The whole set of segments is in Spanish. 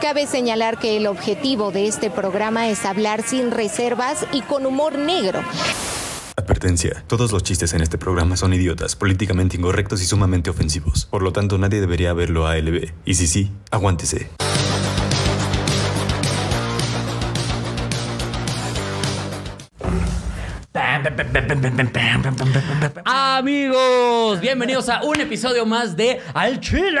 Cabe señalar que el objetivo de este programa es hablar sin reservas y con humor negro. Advertencia. Todos los chistes en este programa son idiotas, políticamente incorrectos y sumamente ofensivos. Por lo tanto, nadie debería verlo a ALB. Y si sí, aguántese. Amigos, bienvenidos a un episodio más de Al Chile.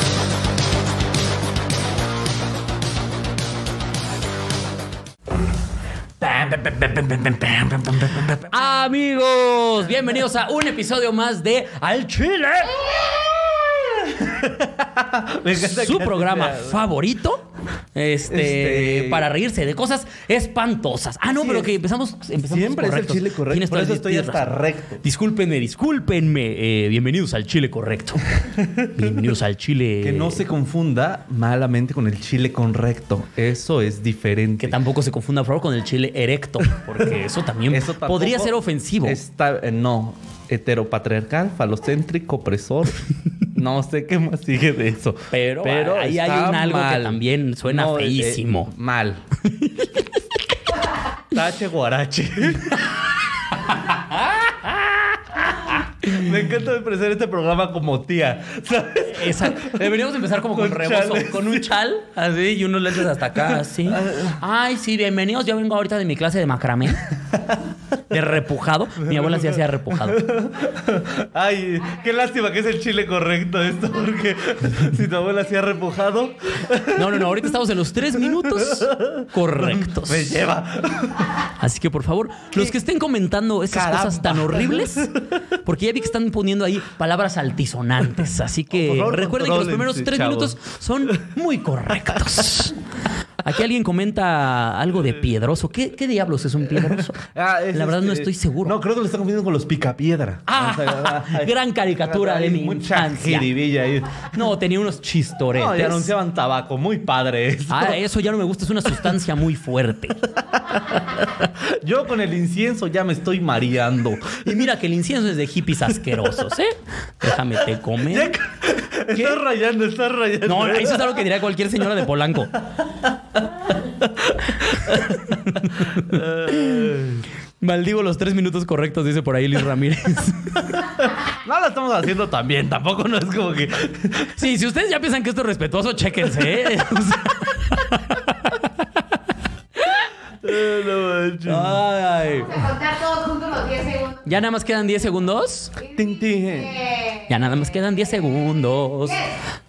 Amigos, bienvenidos a un episodio más de Al Chile. Su programa favorito. Este, Este- para reírse de cosas espantosas. Ah, no, pero que empezamos, empezamos Siempre es el chile correcto, por eso estoy tienes hasta razón. recto. Discúlpenme, discúlpenme. Eh, bienvenidos al Chile correcto. bienvenidos al Chile. Que no se confunda malamente con el chile correcto. Eso es diferente. Que tampoco se confunda, por favor, con el chile erecto, porque eso también Eso podría ser ofensivo. Está, eh, no, heteropatriarcal, falocéntrico, opresor. no sé qué más sigue de eso. Pero ahí hay un algo que también suena No, eh, feísimo. mal. Tache guarache. Me encanta empezar este programa como tía. ¿sabes? Esa- deberíamos empezar como con, Con rebozo, chales. con un chal, así, y unos lentes hasta acá, así. Ay, sí, bienvenidos. Yo vengo ahorita de mi clase de macramé. De repujado. Mi abuela sí hacía repujado. Ay, qué lástima que es el chile correcto esto, porque si tu abuela hacía repujado, No, no, no. Ahorita estamos en los tres minutos correctos. me lleva. Así que por favor, los que estén comentando esas Caramba. cosas tan horribles, porque ya vi que están poniendo ahí palabras altisonantes. Así que favor, recuerden que los primeros tres chavos. minutos son muy correctos. Aquí alguien comenta algo de piedroso. ¿Qué, qué diablos es un piedroso? Ah, es La verdad no estoy seguro. No, creo que lo están confundiendo con los picapiedra. Ah, gran caricatura de mi mucha ahí. No, tenía unos No, chistoretes. y anunciaban tabaco, muy padre eso. Ah, eso ya no me gusta, es una sustancia muy fuerte. Yo con el incienso ya me estoy mareando. Y mira que el incienso es de hippies asquerosos, ¿eh? Déjame te comer. que- Estás rayando, estás rayando. No, eso es algo que diría cualquier señora de Polanco. Maldigo los tres minutos correctos, dice por ahí Luis Ramírez. No lo estamos haciendo tan bien, tampoco no es como que. Sí, si ustedes ya piensan que esto es respetuoso, chéquense, ¿eh? O sea, no manches. ay. contar todos juntos los 10 segundos. ¿Ya nada más quedan 10 segundos? Ya nada más quedan 10 segundos.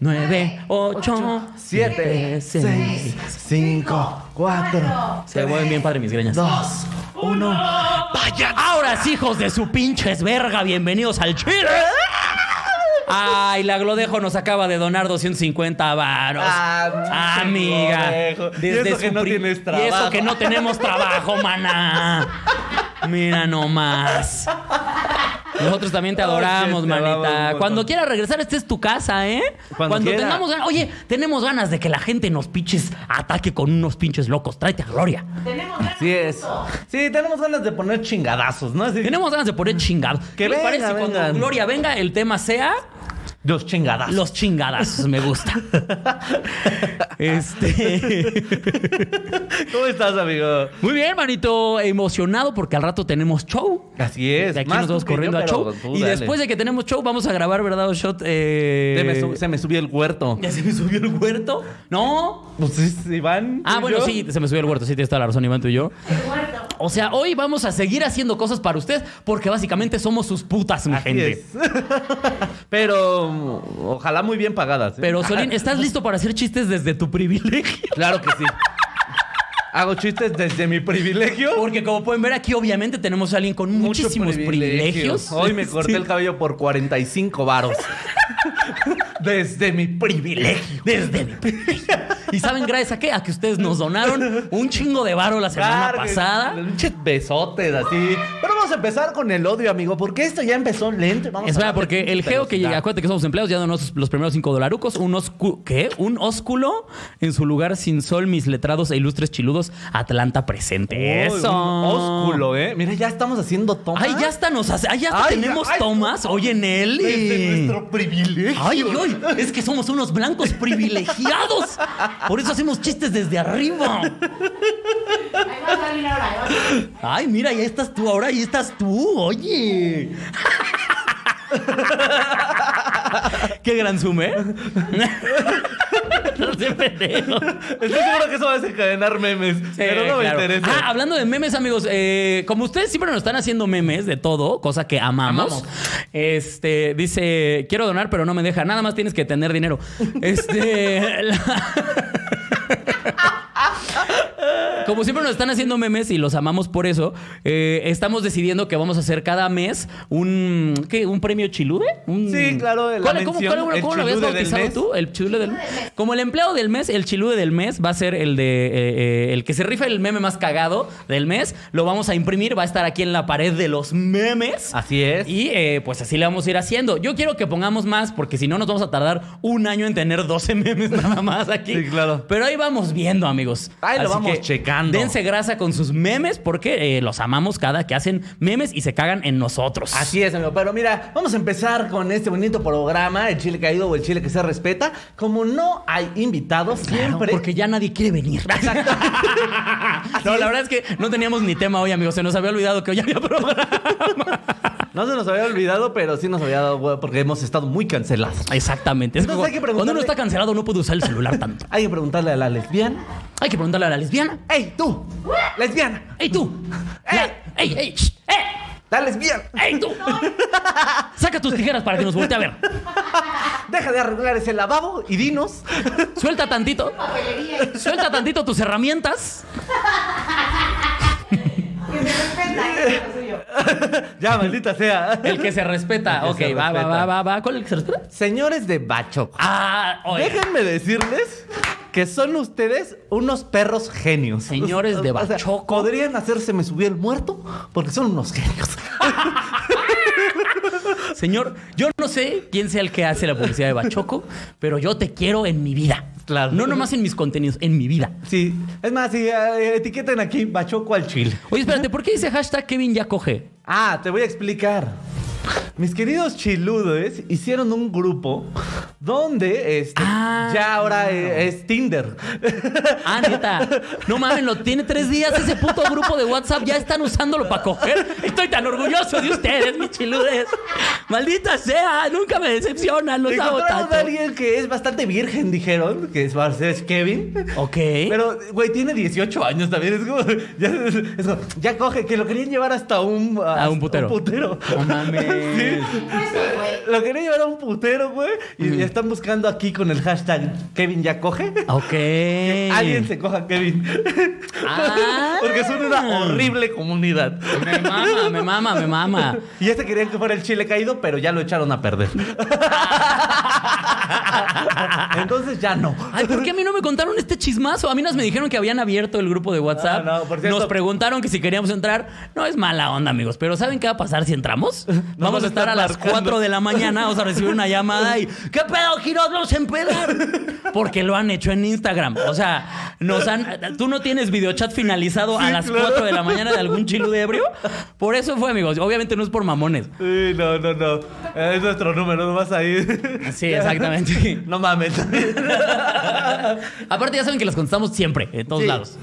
9, 8, 7, 6, 5, 4, Se mueven bien padre mis greñas. 2, 1. ¡Vaya! Ahora sí, hijos de su pinches verga, bienvenidos al Chile. Ay, la Glodejo nos acaba de donar 250 varos. Ah, Amiga. Glodejo. Y eso que no tienes Y eso trabajo. que no tenemos trabajo, maná. Mira nomás. Nosotros también te adoramos, que te amamos un manita. Cuando quieras regresar, esta es tu casa, ¿eh? Cuando tengamos ganas. Oye, tenemos ganas de que la gente nos pinches ataque con unos pinches locos. Tráete a Gloria. tenemos ganas Así es. Sí, tenemos ganas de poner chingadazos, ¿no? Así, Tenemos ganas de poner chingados. Que ¿Qué les venga, parece cuando. Gloria venga, el tema sea Los chingadazos. los chingadazos? Me gusta. este. ¿Cómo estás, amigo? Muy bien, manito. Emocionado porque al rato tenemos show. Así es. De aquí más nos vamos corriendo yo, a show. tú Y dale. después de que tenemos show, vamos a grabar, ¿verdad, o Shot? Eh... Se me, su- se me subió el huerto. ¿Ya se me subió el huerto? ¿No? Pues es Iván. Ah, ¿y bueno, yo? sí, se me subió el huerto. Sí, tienes toda la razón, Iván, tú y yo. muerto. O sea, hoy vamos a seguir haciendo cosas para ustedes porque básicamente somos sus putas, mi Así gente. es. Pero ojalá muy bien pagadas. ¿eh? Pero, Solín, ¿estás listo para hacer chistes desde tu privilegio? Claro que sí. Hago chistes desde mi privilegio. Porque como pueden ver aquí, obviamente tenemos a alguien con muchísimos privilegios. Hoy me corté Sí. el cabello por 45 varos. Desde mi privilegio. Desde mi privilegio. ¿Y saben gracias a qué? A que ustedes nos donaron un chingo de varo la semana Cargue, pasada. besotes así. Pero vamos a empezar con el odio, amigo, porque esto ya empezó lento. Vamos a Espera, darle porque el geo que llega, acuérdate que somos empleados, ya donó los primeros cinco dolarucos. Un oscu ¿Qué? Un ósculo en su lugar sin sol, mis letrados e ilustres chiludos. Atlanta presente. Uy, Eso. un ósculo, ¿eh? Mira, ya estamos haciendo tomas. Ay, ya hasta nos hace. Ay, ya hasta Ay, tenemos ay, tomas hoy en él. Desde nuestro privilegio. Ay, ay, es que somos unos blancos privilegiados. Por eso hacemos chistes desde arriba. Ahí ahí. Ay, mira, ya estás tú, ahora ya estás tú, oye. Qué gran ¿eh? no sé, pendejo. Estoy seguro que eso va a desencadenar memes. pero no me interesa. Ah, hablando de memes, amigos, eh, como ustedes siempre nos están haciendo memes de todo, cosa que amamos. Amamos. Este dice: Quiero donar, pero no me deja. Nada más tienes que tener dinero. Este. la- Como siempre nos están haciendo memes y los amamos por eso, eh, estamos decidiendo que vamos a hacer cada mes un ¿qué? ¿Un premio chilude? Un- Sí, claro, la ¿Cuál- ¿Cómo, mención, cuál- el cómo lo habías bautizado tú? El chilude del mes. Como el empleado del mes, el chilude del mes va a ser el de eh, eh, el que se rifa el meme más cagado del mes. Lo vamos a imprimir, va a estar aquí en la pared de los memes. Así es. Y pues así le vamos a ir haciendo. Yo quiero que pongamos más, porque si no nos vamos a tardar un año en tener 12 memes nada más aquí. Sí, claro. Pero ahí vamos viendo, amigos. Ahí lo Así vamos que checando. Dense grasa con sus memes, porque eh, los amamos cada que hacen memes y se cagan en nosotros. Así es, amigo. Pero mira, vamos a empezar con este bonito programa, el chile caído o el chile que se respeta. Como no hay invitados, Claro, siempre. porque ya nadie quiere venir. no, la verdad es que no teníamos ni tema hoy, amigos. Se nos había olvidado que hoy había programa. No se nos había olvidado, pero sí nos había dado huevo porque hemos estado muy cancelados. Exactamente. Es Entonces como- hay que cuando uno está cancelado no puede usar el celular tanto. Hay que preguntarle a la lesbiana. Hay que preguntarle a la lesbiana. ¡Ey, tú! ¡Lesbiana! ¡Ey, tú! ¡Ey! La- ¡Ey, ey! shh, ¡Eh! ¡La lesbiana! ¡Ey, tú! Saca tus tijeras para que nos voltee a ver. Deja de arreglar ese lavabo y dinos. Suelta tantito. Suelta tantito tus herramientas. Que se respeta. ¿eh? Lo suyo. ya, maldita sea. El que se respeta. El ok, se va, va, respeta. va, va, va. ¿Cuál es el que se respeta? Señores de Bachoco. Ah, oye. Déjenme decirles que son ustedes unos perros genios. Señores de O sea, Bachoco. podrían hacerse me subí el muerto porque son unos genios. Señor, yo no sé quién sea el que hace la publicidad de Bachoco, pero yo te quiero en mi vida. Claro. No nomás en mis contenidos, en mi vida. Sí, es más, si eh, etiqueten aquí Bachoco al chile. Oye, espérate, ¿por qué dice hashtag Kevin ya coge? Ah, te voy a explicar. Mis queridos chiludes hicieron un grupo donde este, Ah. ya ahora es Tinder. Ah, neta. No mames, lo tiene tres días ese puto grupo de WhatsApp. Ya están usándolo para coger. Estoy tan orgulloso de ustedes, mis chiludes. Maldita sea, nunca me decepcionan, los Encontraron tanto. a alguien que es bastante virgen, dijeron, que es, es Kevin. Ok. Pero, güey, tiene 18 años también. Es como, ya, es como, ya coge, que lo querían llevar hasta un... A un putero. putero. No mames. Sí. Pues sí. Lo querían llevar a un putero, güey. Y ya están buscando aquí con el hashtag Kevin ya coge. Ok. Alguien se coja a Kevin. Ah. Porque son una horrible comunidad. Me mama, me mama, me mama. Y este querían que fuera el chile caído, pero ya lo echaron a perder. Entonces ya no. Ay, ¿por qué a mí no me contaron este chismazo? A mí nos me dijeron que habían abierto el grupo de WhatsApp. Ah, no, por cierto. Nos preguntaron que si queríamos entrar. No es mala onda, amigos. Pero ¿saben qué va a pasar si entramos? Vamos a a estar a las marcando. 4 de la mañana. Vamos a recibir una llamada y ¿qué pedo, Giros? Vamos a empedar. Porque lo han hecho en Instagram. O sea, nos han. Tú no tienes videochat finalizado a las claro. 4 de la mañana de algún chilo de ebrio. Por eso fue, amigos. Obviamente no es por mamones. Sí, no, no, no. Es nuestro número, no vas a ir. Sí, exactamente. No mames. Aparte, ya saben que los contestamos siempre, en todos Sí. lados.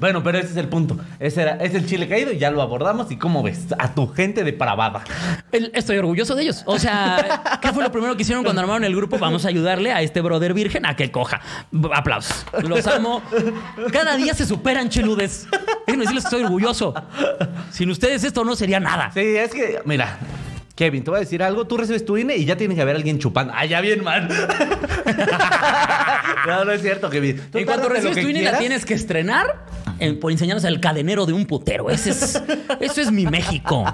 Bueno, pero ese es el punto. Ese era, es el chile caído ya lo abordamos. ¿Y cómo ves? A tu gente depravada. El- Estoy orgulloso de ellos. O sea, ¿qué fue lo primero que hicieron cuando armaron el grupo? Vamos a ayudarle a este brother virgen a que coja. Aplausos. Los amo. Cada día se superan, cheludes. Déjenme decirles que estoy orgulloso. Sin ustedes esto no sería nada. Sí, es que, mira. Kevin, te voy a decir algo. Tú recibes tu INE y ya tiene que haber alguien chupando. Ah, ya bien mal. no, no es cierto, Kevin. Tú tárdate lo recibes tu INE la quieras. tienes que estrenar en- por enseñarnos el cadenero de un putero. Ese es, eso es mi México.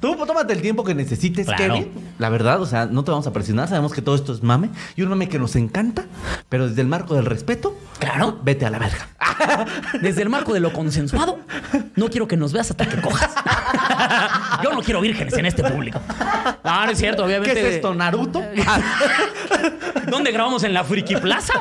Tú pues, tómate el tiempo que necesites, Claro. Kevin. La verdad, o sea, no te vamos a presionar. Sabemos que todo esto es mame. Y un mame que nos encanta. Pero desde el marco del respeto, Claro. vete a la verga. Desde el marco de lo consensuado, no quiero que nos veas hasta que cojas. Yo no quiero vírgenes en este público. No, no es cierto, ¿Qué obviamente. es esto, Naruto? ¿Dónde grabamos? ¿En la Friki Plaza?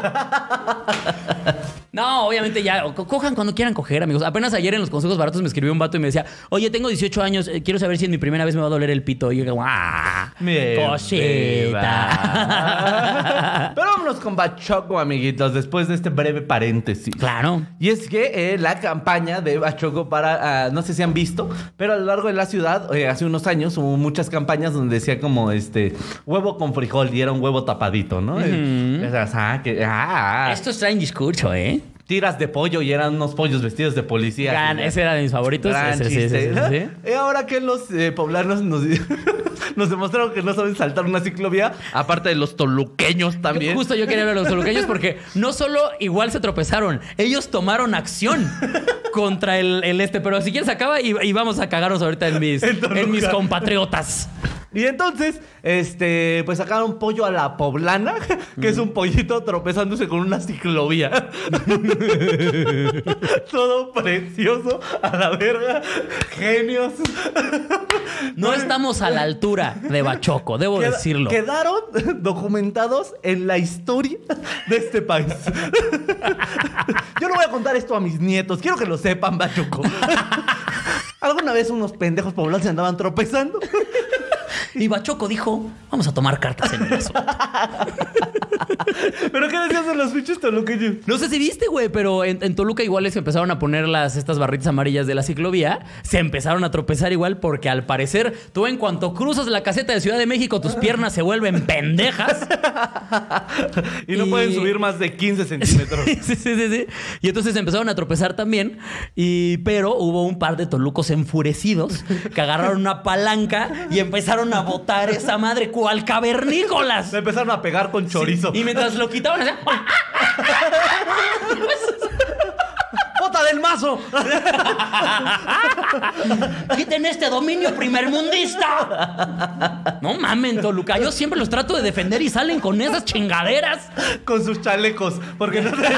No, obviamente ya. co- Cojan cuando quieran coger, amigos. Apenas ayer en los consejos baratos me escribió un vato y me decía, oye, tengo 18 años, eh, quiero saber si en mi primera vez me va a doler el pito. Y yo digo, ¡ah! Mi Cosita. Pero vámonos con Bachoco, amiguitos, después de este breve paréntesis. claro. Y es que eh, la campaña de Bachoco para, ah, no sé si han visto, pero a lo largo de la ciudad, eh, hace unos años hubo muchas campañas donde decía como este huevo con frijol y era un huevo tapadito, ¿no? Eh, esas, ah, que- ah, Estos traen discurso, ¿eh? Tiras de pollo y eran unos pollos vestidos de policía. Gran- ese era de mis favoritos. Gran Ese, sí, chiste, sí, sí, ¿no? sí. Y ahora que los eh, poblanos nos, nos demostraron que no saben saltar una ciclovía, aparte de los toluqueños también. Justo yo quería hablar de los toluqueños porque no solo igual se tropezaron, ellos tomaron acción contra el, el este. Pero si quieres acaba y, y vamos a cagarnos ahorita en mis, En Toluca. en mis compatriotas. Y entonces, este, pues sacaron pollo a la poblana, que es un pollito tropezándose con una ciclovía. Todo precioso, a la verga, genios. No estamos a la altura de Bachoco, debo Queda- decirlo. Quedaron documentados en la historia de este país. Yo no voy a contar esto a mis nietos, quiero que lo sepan, Bachoco. Alguna vez unos pendejos poblanos se andaban tropezando. Y Bachoco dijo, vamos a tomar cartas en el asunto. ¿Pero qué decías de los pinches toluqueños? No sé si viste, güey, pero en, en Toluca igual les empezaron a poner las, estas barritas amarillas de la ciclovía. Se empezaron a tropezar igual porque al parecer tú en cuanto cruzas la caseta de Ciudad de México tus piernas se vuelven pendejas. Y no Y- pueden subir más de 15 centímetros. sí, sí, sí, sí. Y entonces empezaron a tropezar también. Y, pero hubo un par de tolucos enfurecidos que agarraron una palanca y empezaron a botar esa madre cual cavernícolas. Se empezaron a pegar con chorizo. Y mientras lo quitaban, hacían, ¡Bota del mazo! ¡Quiten este dominio primermundista! No mamen, Toluca. Yo siempre los trato de defender y salen con esas chingaderas. Con sus chalecos. Porque no sé,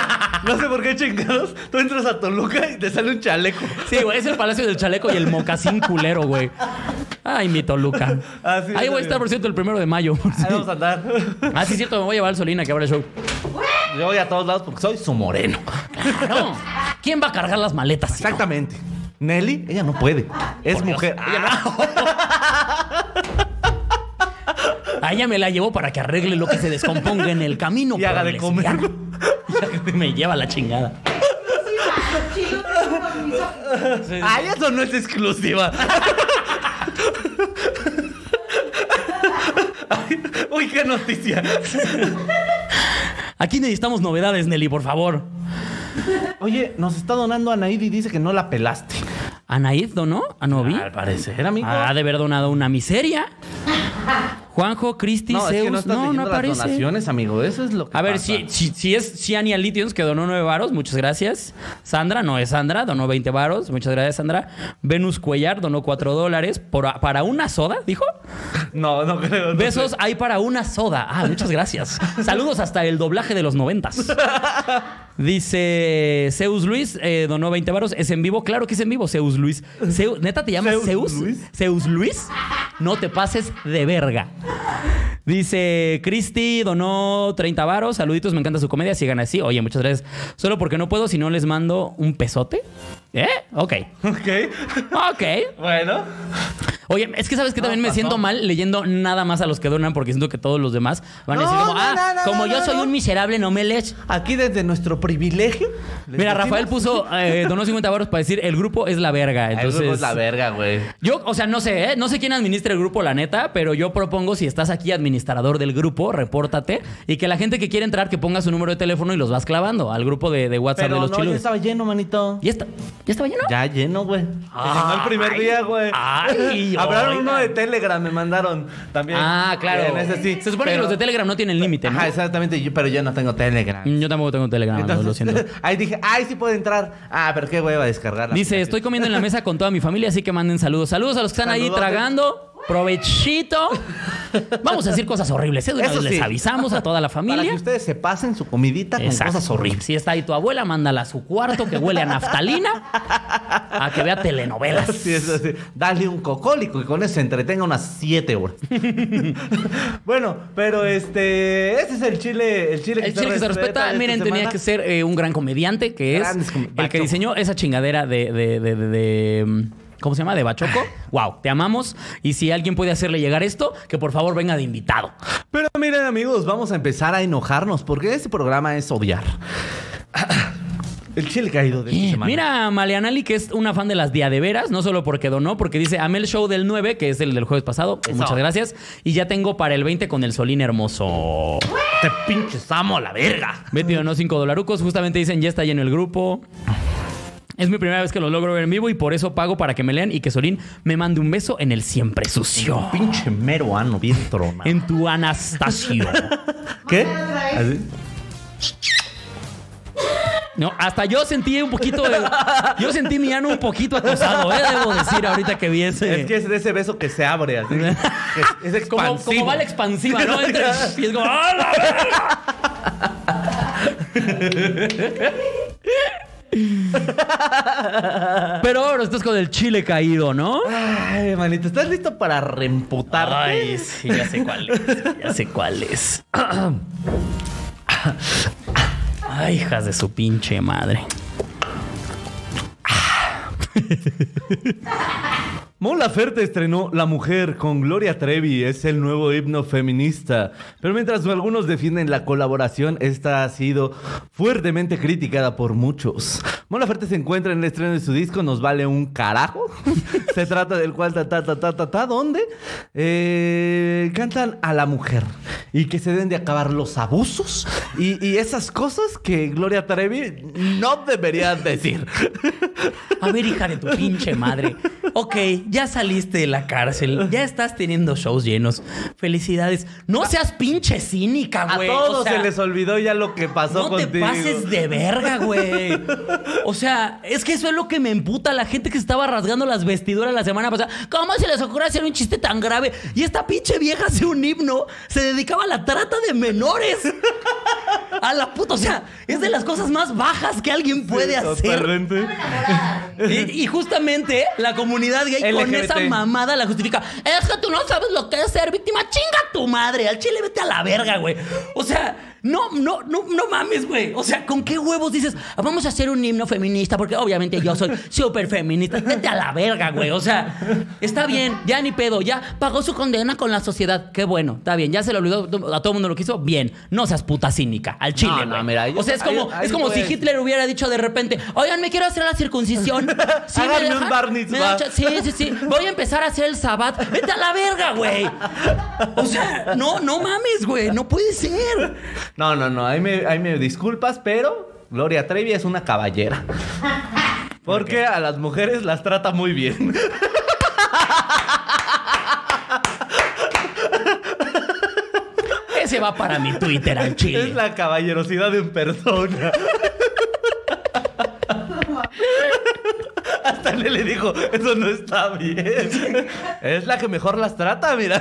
no sé por qué chingados. Tú entras a Toluca y te sale un chaleco. Sí, güey, es el Palacio del Chaleco y el mocasín culero, güey. Ay, mi Toluca. Ah, Ahí voy a estar, por cierto, el primero de mayo. Ahí vamos a andar. Ah, sí, cierto, me voy a llevar al Solina que abre el show. Yo voy a todos lados porque soy su moreno. Claro. ¿Quién va a cargar las maletas? Exactamente. Nelly, ella no puede. Es Por Dios. mujer. A ella me la llevo para que arregle lo que se descomponga en el camino. Y haga de comer. lesbiana. Y me lleva la chingada. Ay, eso no es exclusiva. Ay, Uy, qué noticia. Aquí necesitamos novedades, Nelly, por favor. Oye, nos está donando Anaid y dice que no la pelaste. Anaid donó a Novi. Al parecer, amigo. Ha de haber donado una miseria. Juanjo, Cristi, no, es Zeus. que no estás no, no leyendo las aparece. donaciones, amigo. Eso es lo que A ver, pasa. si, si, si es Ciania Lithiums, que donó 9 varos, muchas gracias. Sandra, no es Sandra, donó 20 varos, muchas gracias, Sandra. Venus Cuellar donó 4 dólares por- para una soda, dijo. No, no creo. no Besos sé. hay para una soda. Ah, muchas gracias. Saludos hasta el doblaje de los noventas. Dice Zeus Luis, eh, donó 20 varos. ¿Es en vivo? Claro que es en vivo, Zeus Luis. ¿Neta te llamas ¿Zeus Zeus? Luis? ¿Zeus Luis? No te pases de verga. Dice Cristi, donó 30 varos. Saluditos, me encanta su comedia. Sigan así. Oye, muchas gracias. Solo porque no puedo, si no les mando un pesote. ¿Eh? Ok. Ok. Ok. Bueno. Oye, es que sabes que también me siento mal leyendo nada más a los que donan porque siento que todos los demás van a No, decir como, ah, como yo soy un miserable, no me lees. Aquí desde nuestro privilegio. Mira, Rafael puso, eh, donó 50 baros para decir, el grupo es la verga. Entonces, luego es la verga, güey. yo, o sea, no sé, ¿eh? no sé quién administra el grupo, la neta, pero yo propongo, si estás aquí administrador del grupo, repórtate y que la gente que quiere entrar, que ponga su número de teléfono y los vas clavando al grupo de, de WhatsApp Pero de los no, ya chilos. estaba lleno, manito. Y está, ya ¿Ya estaba lleno? Ya lleno, güey. Llenó el primer Ay, día, güey. oigan. uno de Telegram, me mandaron también. Ah, claro. En ese sí. Se supone pero- que los de Telegram no tienen límite, ¿no? Ajá, exactamente. yo- pero yo no tengo Telegram. Yo tampoco tengo Telegram, lo siento. ahí dije, ay, sí puedo entrar. Ah, pero qué hueva descargar. Dice, aplicación. estoy comiendo en la mesa con toda mi familia, así que manden saludos. Saludos a los que están ahí tragando. Provechito. Vamos a decir cosas horribles. ¿eh? Eso vez les sí. avisamos a toda la Para familia. que ustedes se pasen su comidita con cosas horribles. Si está ahí tu abuela, mándala a su cuarto que huele a naftalina a que vea telenovelas. Sí, eso sí. Dale un cocólico que con eso se entretenga unas 7 horas. bueno, pero este. Ese es el chile. El chile que, El chile que se respeta, miren, tenía que ser eh, un gran comediante, que es Grandes com- el que diseñó esa chingadera de, de- de- de- de, mm, ¿Cómo se llama? ¿De Bachoco? Wow, te amamos. Y si alguien puede hacerle llegar esto, que por favor venga de invitado. Pero miren, amigos, vamos a empezar a enojarnos porque este programa es odiar. El chile caído de esta semana. Mira, Maleanali, que es una fan de las diadeveras, no solo porque donó, porque dice, amé el show del 9, que es el del jueves pasado. Eso. Muchas gracias. Y ya tengo para el 20 con el Solín hermoso. Te pinches amo a la verga. Betty donó 5 dolarucos. Justamente dicen, ya está lleno el grupo. Es mi primera vez que lo logro ver en vivo y por eso pago para que me lean y que Solín me mande un beso en el siempre sucio. Pinche mero ano, bien trona. En tu Anastasio. ¿Qué? No, hasta yo sentí un poquito de. Yo sentí mi ano un poquito acosado, ¿eh? Debo decir ahorita que vi ese. Es que es de ese beso que se abre así. es, es como, expansivo. como va la expansiva, ¿no? Entre y es como. ¡Ah, la! Pero ahora estás con el chile caído, ¿no? Ay, manito, ¿estás listo para reemputarte? Ay, sí, ya sé cuál es. Ya sé cuál es. Ay, hijas de su pinche madre. Mon Laferte estrenó La Mujer con Gloria Trevi. Es el nuevo himno feminista. Pero mientras algunos defienden la colaboración, esta ha sido fuertemente criticada por muchos. Mon Laferte se encuentra en el estreno de su disco Nos Vale un Carajo. se trata del cual ta ta ta ta ta ta donde eh, cantan a la mujer y que se deben de acabar los abusos y, y esas cosas que Gloria Trevi no debería decir. A ver, hija de tu pinche madre. Ok, ya saliste de la cárcel, ya estás teniendo shows llenos. Felicidades. No seas pinche cínica, A güey. todos O sea, se les olvidó ya lo que pasó No contigo. te pases de verga, güey. O sea, es que eso es lo que me emputa. La gente que se estaba rasgando las vestiduras la semana pasada. ¿Cómo se les ocurre hacer un chiste tan grave? Y esta pinche vieja hace un himno. Se dedicaba a la trata de menores. A la puta. O sea, es de las cosas más bajas que alguien puede hacer. Totalmente. Y, y justamente la comunidad gay con LGBT. esa mamada la justifica. Es que tú no sabes lo que es ser víctima. Chinga tu madre. Al chile vete a la verga, güey. O sea, no, no, no, no mames, güey. O sea, ¿con qué huevos dices? "Ah, Vamos a hacer un himno feminista porque obviamente yo soy súper feminista. Vete a la verga, güey. O sea, está bien. Ya ni pedo. Ya pagó su condena con la sociedad. Qué bueno. Está bien. Ya se le olvidó a todo el mundo lo que hizo. Bien. No seas puta cínica. Al chile, No, no, güey. mira, o sea, es como, ahí- es como si Hitler hubiera dicho de repente, oigan, me quiero hacer la circuncisión. ¿Sí me Háganme Sí, sí, sí. Voy a empezar a hacer el sabbat. Vete a la verga, güey. O sea, no, no mames, güey. No puede ser. No, no, no. Ahí me, ahí me disculpas, pero Gloria Trevi es una caballera. Porque a las mujeres las trata muy bien. Ese va para mi Twitter al chile. Es la caballerosidad en persona. Hasta él le dijo, eso no está bien. Es la que mejor las trata, mira.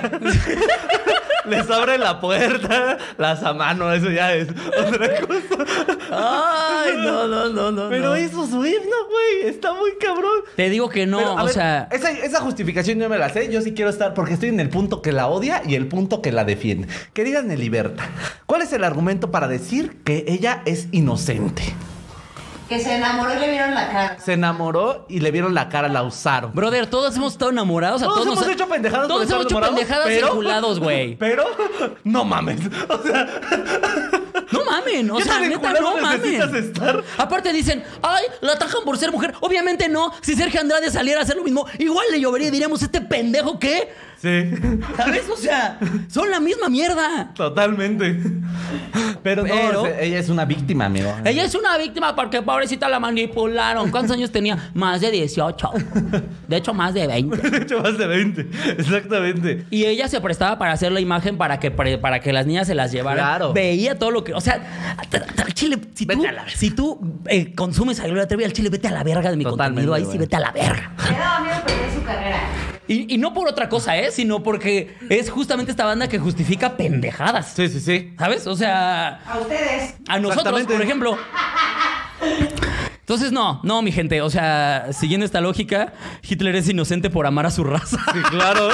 Les abre la puerta, las a mano, eso ya es otra cosa. Ay, no, no, no, no. Pero no. hizo su himno, güey. Está muy cabrón. Te digo que no, Pero, o ver, sea. esa, esa justificación yo me la sé. Yo sí quiero estar porque estoy en el punto que la odia y el punto que la defiende. Que díganme libertad. ¿Cuál es el argumento para decir que ella es inocente? Que se enamoró y le vieron la cara. Se enamoró y le vieron la cara, la usaron. Brother, todos hemos estado enamorados. A Todos todos, hemos nos- hecho pendejadas Todos hemos hecho pendejadas pero- güey. Pero no mames. O sea, No mamen, o ¿Qué sea, tan neta, enculado no mamen. estar? Aparte dicen, ay, la atajan por ser mujer. Obviamente no. Si Sergio Andrade saliera a hacer lo mismo, igual le llovería y diríamos, este pendejo, ¿qué? Sí, ¿Sabes? O sea, son la misma mierda. totalmente. Pero, no, ella es una víctima, amigo. Ella es una víctima porque pobrecita la manipularon. ¿Cuántos años tenía? Más de 18. De hecho, más de 20. De hecho, más de 20. Exactamente. Y ella se prestaba para hacer la imagen para que, para que las niñas se las llevaran. Claro. Veía todo lo que. O sea, al chile, si tú, si tú eh, consumes a Gloria Trevi, al chile, vete a la verga de mi Totalmente, contenido. Ahí sí, güey. vete a la verga. Le daba miedo perder su carrera. Y, y no por otra cosa, ¿eh? Sino porque es justamente esta banda que justifica pendejadas. Sí, sí, sí. ¿Sabes? O sea, A ustedes. a nosotros, por ejemplo. Entonces, no, no, mi gente. O sea, siguiendo esta lógica, Hitler es inocente por amar a su raza. Sí, claro.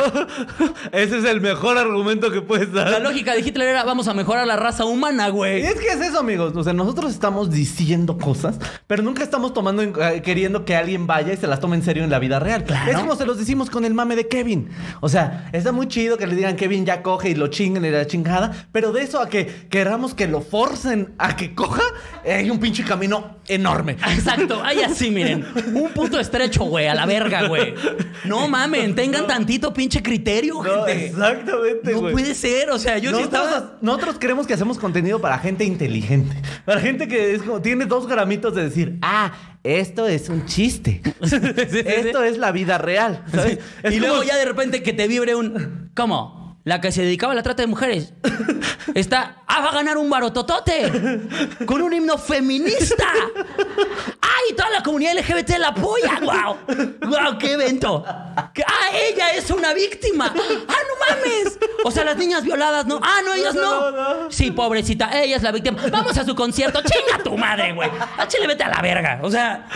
Ese es el mejor argumento que puedes La dar. lógica de Hitler era vamos a mejorar la raza humana, Y güey. es que es eso, amigos. O sea, nosotros estamos diciendo cosas, pero nunca estamos tomando, en- eh, queriendo que alguien vaya y se las tome en serio en la vida real. Claro. Es como se los decimos con el mame de Kevin. O sea, está muy chido que le digan Kevin ya coge y lo chinguen y la chingada, pero de eso a que queramos que lo forcen a que coja, eh, hay un pinche camino enorme. Exacto, ay así, miren. Un puto estrecho, güey, a la verga, güey. No mamen, tengan tantito pinche criterio, No, gente. exactamente, No güey. puede ser, o sea, yo sí estaba. nosotros creemos que hacemos contenido para gente inteligente. Para gente que es como, tiene dos gramitos de decir, ah, esto es un chiste. Sí, sí, sí. Esto es la vida real. ¿sabes? Es Y como- luego ya de repente que te vibre un. ¿Cómo? La que se dedicaba a la trata de mujeres. Está. ¡Ah, va a ganar un barototote! Con un himno feminista. ¡Ay! Toda la comunidad LGBT la apoya. ¡Guau! ¡Guau! ¡Qué evento! Que- ¡Ah, ella es una víctima! ¡Ah, no mames! O sea, las niñas violadas, ¿no? ¡Ah, no, ellas No, no! no. Sí, pobrecita, ella es la víctima. Vamos a su concierto. ¡Chinga tu madre, güey! ¡Ah, chile, vete a la verga! O sea.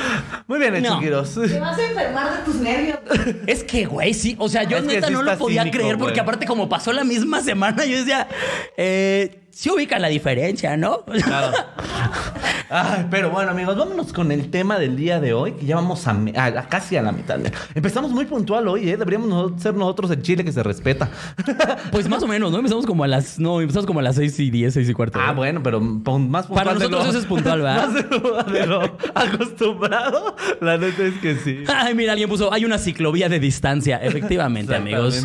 Muy bien No. Giros. Te vas a enfermar de tus nervios. Es que, güey, sí. O sea, yo Es neta sí no lo podía cínico, creer porque güey. aparte como pasó la misma semana, yo decía, eh, sí ubican la diferencia, ¿no? Claro. Ay, pero bueno, amigos, vámonos con el tema del día de hoy, que ya vamos a, me- a- a casi a la mitad. Empezamos muy puntual hoy, ¿eh? Deberíamos no- ser nosotros el Chile que se respeta. Pues más o menos, ¿no? Empezamos como a las, no, empezamos como a las 6 y 10, 6 y cuarto. Ah, ¿no? bueno, pero más puntual. Para nosotros lo- eso es puntual, ¿verdad? Más de lo, de lo acostumbrado. La neta es que sí. Ay, mira, alguien puso, hay una ciclovía de distancia. Efectivamente, amigos.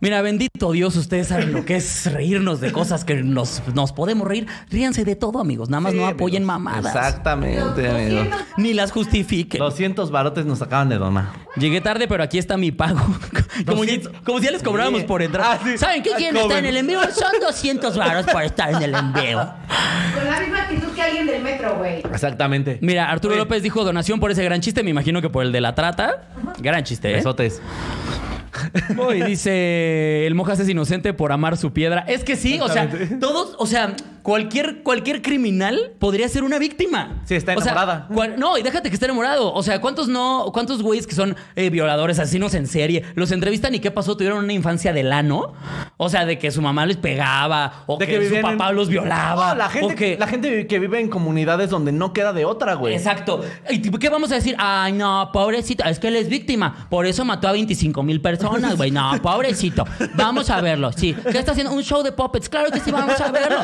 Mira, bendito Dios, ustedes saben lo que es reírnos de cosas que nos, nos podemos reír. Ríanse de todo, amigos. Nada más Sí, no apoyen amigos. mamadas. Exactamente, amigo. Ni las justifiquen. 200 barotes nos acaban de donar. Llegué tarde, pero aquí está mi pago. como, ya, 200. como si ya les cobráramos Sí. por entrar. Ah, sí. ¿Saben qué Ah, quieren estar en el envío? Son 200 varos por estar en el envío. Con la misma actitud que alguien del metro, güey. Exactamente. Mira, Arturo Oye. López dijo donación por ese gran chiste. Me imagino que por el de la trata. Gran chiste, ¿eh? Besotes. Y dice, el Mojas es inocente por amar su piedra. Es que sí, o sea, todos, o sea, cualquier, cualquier criminal podría ser una víctima. Sí, está O sea, enamorada. cual- no, y déjate que esté enamorado. O sea, ¿cuántos no, cuántos güeyes que son eh, violadores, asesinos en serie, los entrevistan y qué pasó? ¿Tuvieron una infancia de lano? O sea, de que su mamá les pegaba, o De que, que su en- papá los violaba. No, la gente, o que... la gente que vive en comunidades donde no queda de otra, güey. Exacto. ¿Y qué vamos a decir? Ay, no, pobrecito. Es que él es víctima. Por eso mató a 25 mil personas, güey. No, pobrecito. Vamos a verlo. Sí. ¿Qué está haciendo? Un show de puppets. Claro que sí, vamos a verlo.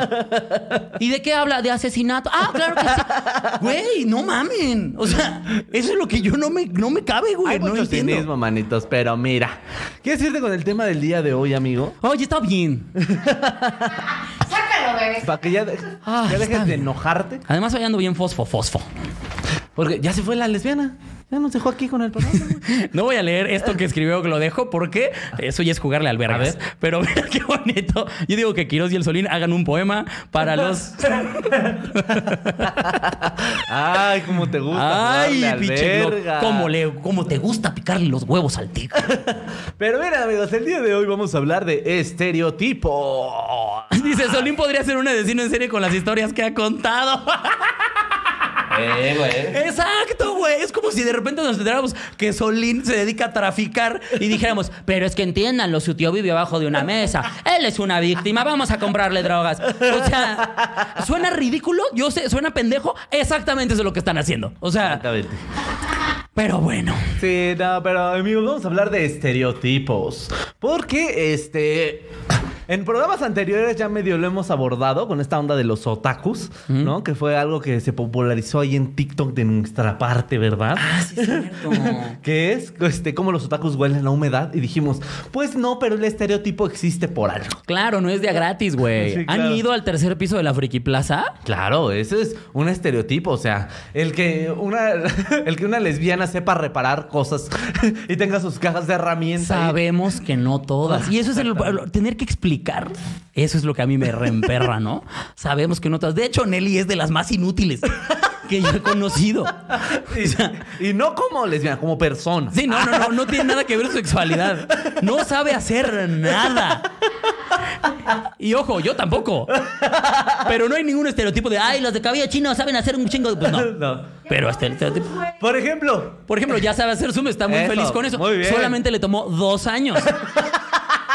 ¿Y de qué habla? De asesinato. Ah, claro que sí. Güey, no mamen. O sea, eso es lo que yo no me, no me cabe, güey. Hay no mucho entiendo. cinismo, manitos, pero mira. ¿Quieres irte con el tema del día de hoy, amigo? Oye, está bien. Sácalo, bebé. Para que ya, de- Ah, ya dejes de enojarte. Además, hoy ando bien fosfo, fosfo. Porque ya se fue la lesbiana. Ya nos dejó aquí con el. No voy a leer esto que escribió que lo dejo porque eso ya es jugarle al vergas. Pero mira qué bonito. Yo digo que Quiroz y el Solín hagan un poema para los. Ay, cómo te gusta. Ay, pinche. ¿Cómo, le, ¿Cómo te gusta picarle los huevos al tigre? Pero mira, amigos, el día de hoy vamos a hablar de estereotipo. Dice, Solín podría ser un asesino en serie con las historias que ha contado. Eh, güey. Exacto, güey. Es como si de repente nos enteráramos que Solín se dedica a traficar y dijéramos, pero es que entiéndanlo, su tío vive abajo de una mesa. Él es una víctima, vamos a comprarle drogas. O sea, suena ridículo, yo sé, suena pendejo. Exactamente eso es lo que están haciendo. O sea, Exactamente. pero bueno. Sí, no, pero amigos, vamos a hablar de estereotipos. Porque, este. En programas anteriores ya medio lo hemos abordado con esta onda de los otakus, ¿no? Que fue algo que se popularizó ahí en TikTok de nuestra parte, ¿verdad? Ah, sí, es cierto. que es este, cómo los otakus huelen a humedad. Y dijimos, pues no, pero el estereotipo existe por algo. Claro, no es de a gratis, güey. Sí, ¿Han ido al tercer piso de la Friki Plaza? Claro, ese es un estereotipo. O sea, el que una, el que una lesbiana sepa reparar cosas y tenga sus cajas de herramientas. Sabemos que no todas. Y eso es el, tener que explicar. Eso es lo que a mí me reemperra, ¿no? Sabemos que no todas. De hecho, Nelly es de las más inútiles que yo he conocido. Y, y no como lesbiana, como persona. Sí, no, no, no, no tiene nada que ver su sexualidad. No sabe hacer nada. Y ojo, yo tampoco. Pero no hay ningún estereotipo de, ay, los de cabello chino saben hacer un chingo de... Pues no. No. Pero este estereotipo... Por ejemplo, Por ejemplo, ya sabe hacer zoom, está muy Eso, feliz con eso. muy bien. Solamente le tomó dos años.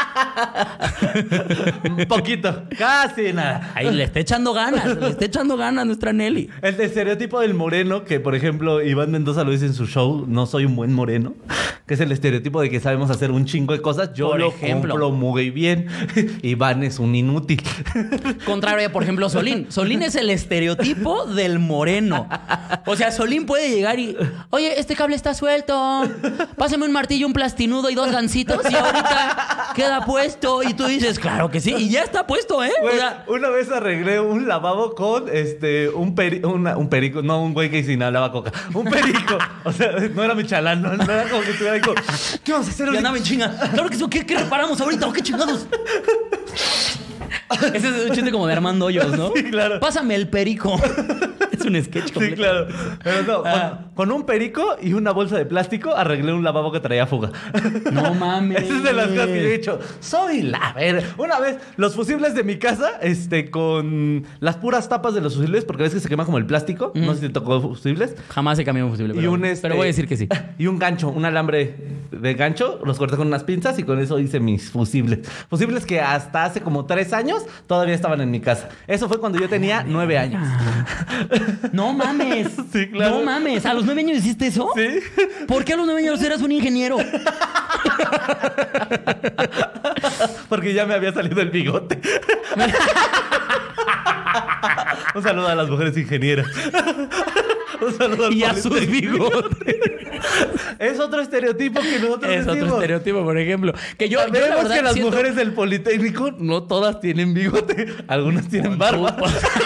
un poquito, casi nada. Ahí le está echando ganas, le está echando ganas nuestra Nelly. El estereotipo del moreno, que por ejemplo Iván Mendoza lo dice en su show, no soy un buen moreno, que es el estereotipo de que sabemos hacer un chingo de cosas. Yo Por lo ejemplo. cumplo muy bien. Iván es un inútil. Contrario a, por ejemplo, Solín. Solín es el estereotipo del moreno. O sea, Solín puede llegar y, oye, este cable está suelto. Pásame un martillo, un plastinudo y dos gancitos y ahorita queda puesto. Y tú dices, claro que sí. Y ya está puesto, ¿eh? O sea, una vez arreglé un lavabo con este un, peri- una- un perico, no un güey que sin lava coca, un perico. O sea, no era mi chalán, no, no era como que estuviera ahí como, ¿qué vamos a hacer ahorita? andaba en chinga. Claro que sí. ¿Qué, qué reparamos ahorita? ¿O qué chingados? Ese es un chiste como de Armando Hoyos, ¿no? Sí, claro. Pásame el perico. Es un sketch Sí, completo. claro. Pero no, Ah. con, con un perico y una bolsa de plástico arreglé un lavabo que traía fuga. No mames. Esa es de las cosas que he dicho. Soy la ver. Una vez, los fusibles de mi casa, este, con las puras tapas de los fusibles, porque ves que se quema como el plástico. No sé si te tocó fusibles. Jamás he cambiado un fusible. Y Pero, un este, pero voy a decir que sí. Y un gancho, un alambre de gancho, los corté con unas pinzas y con eso hice mis fusibles. Fusibles que hasta hace como tres años todavía estaban en mi casa. Eso fue cuando yo tenía nueve años. No mames. Sí, claro. No mames. ¿A los nueve años hiciste eso? Sí. ¿Por qué a los nueve años eras un ingeniero? Porque ya me había salido el bigote. Un saludo a las mujeres ingenieras. Un saludo al Y a sus bigotes. Es otro estereotipo que nosotros Es otro estereotipo, por ejemplo. Que yo, yo la verdad que las siento- mujeres del Politécnico no todas tienen bigote. Algunas tienen barba.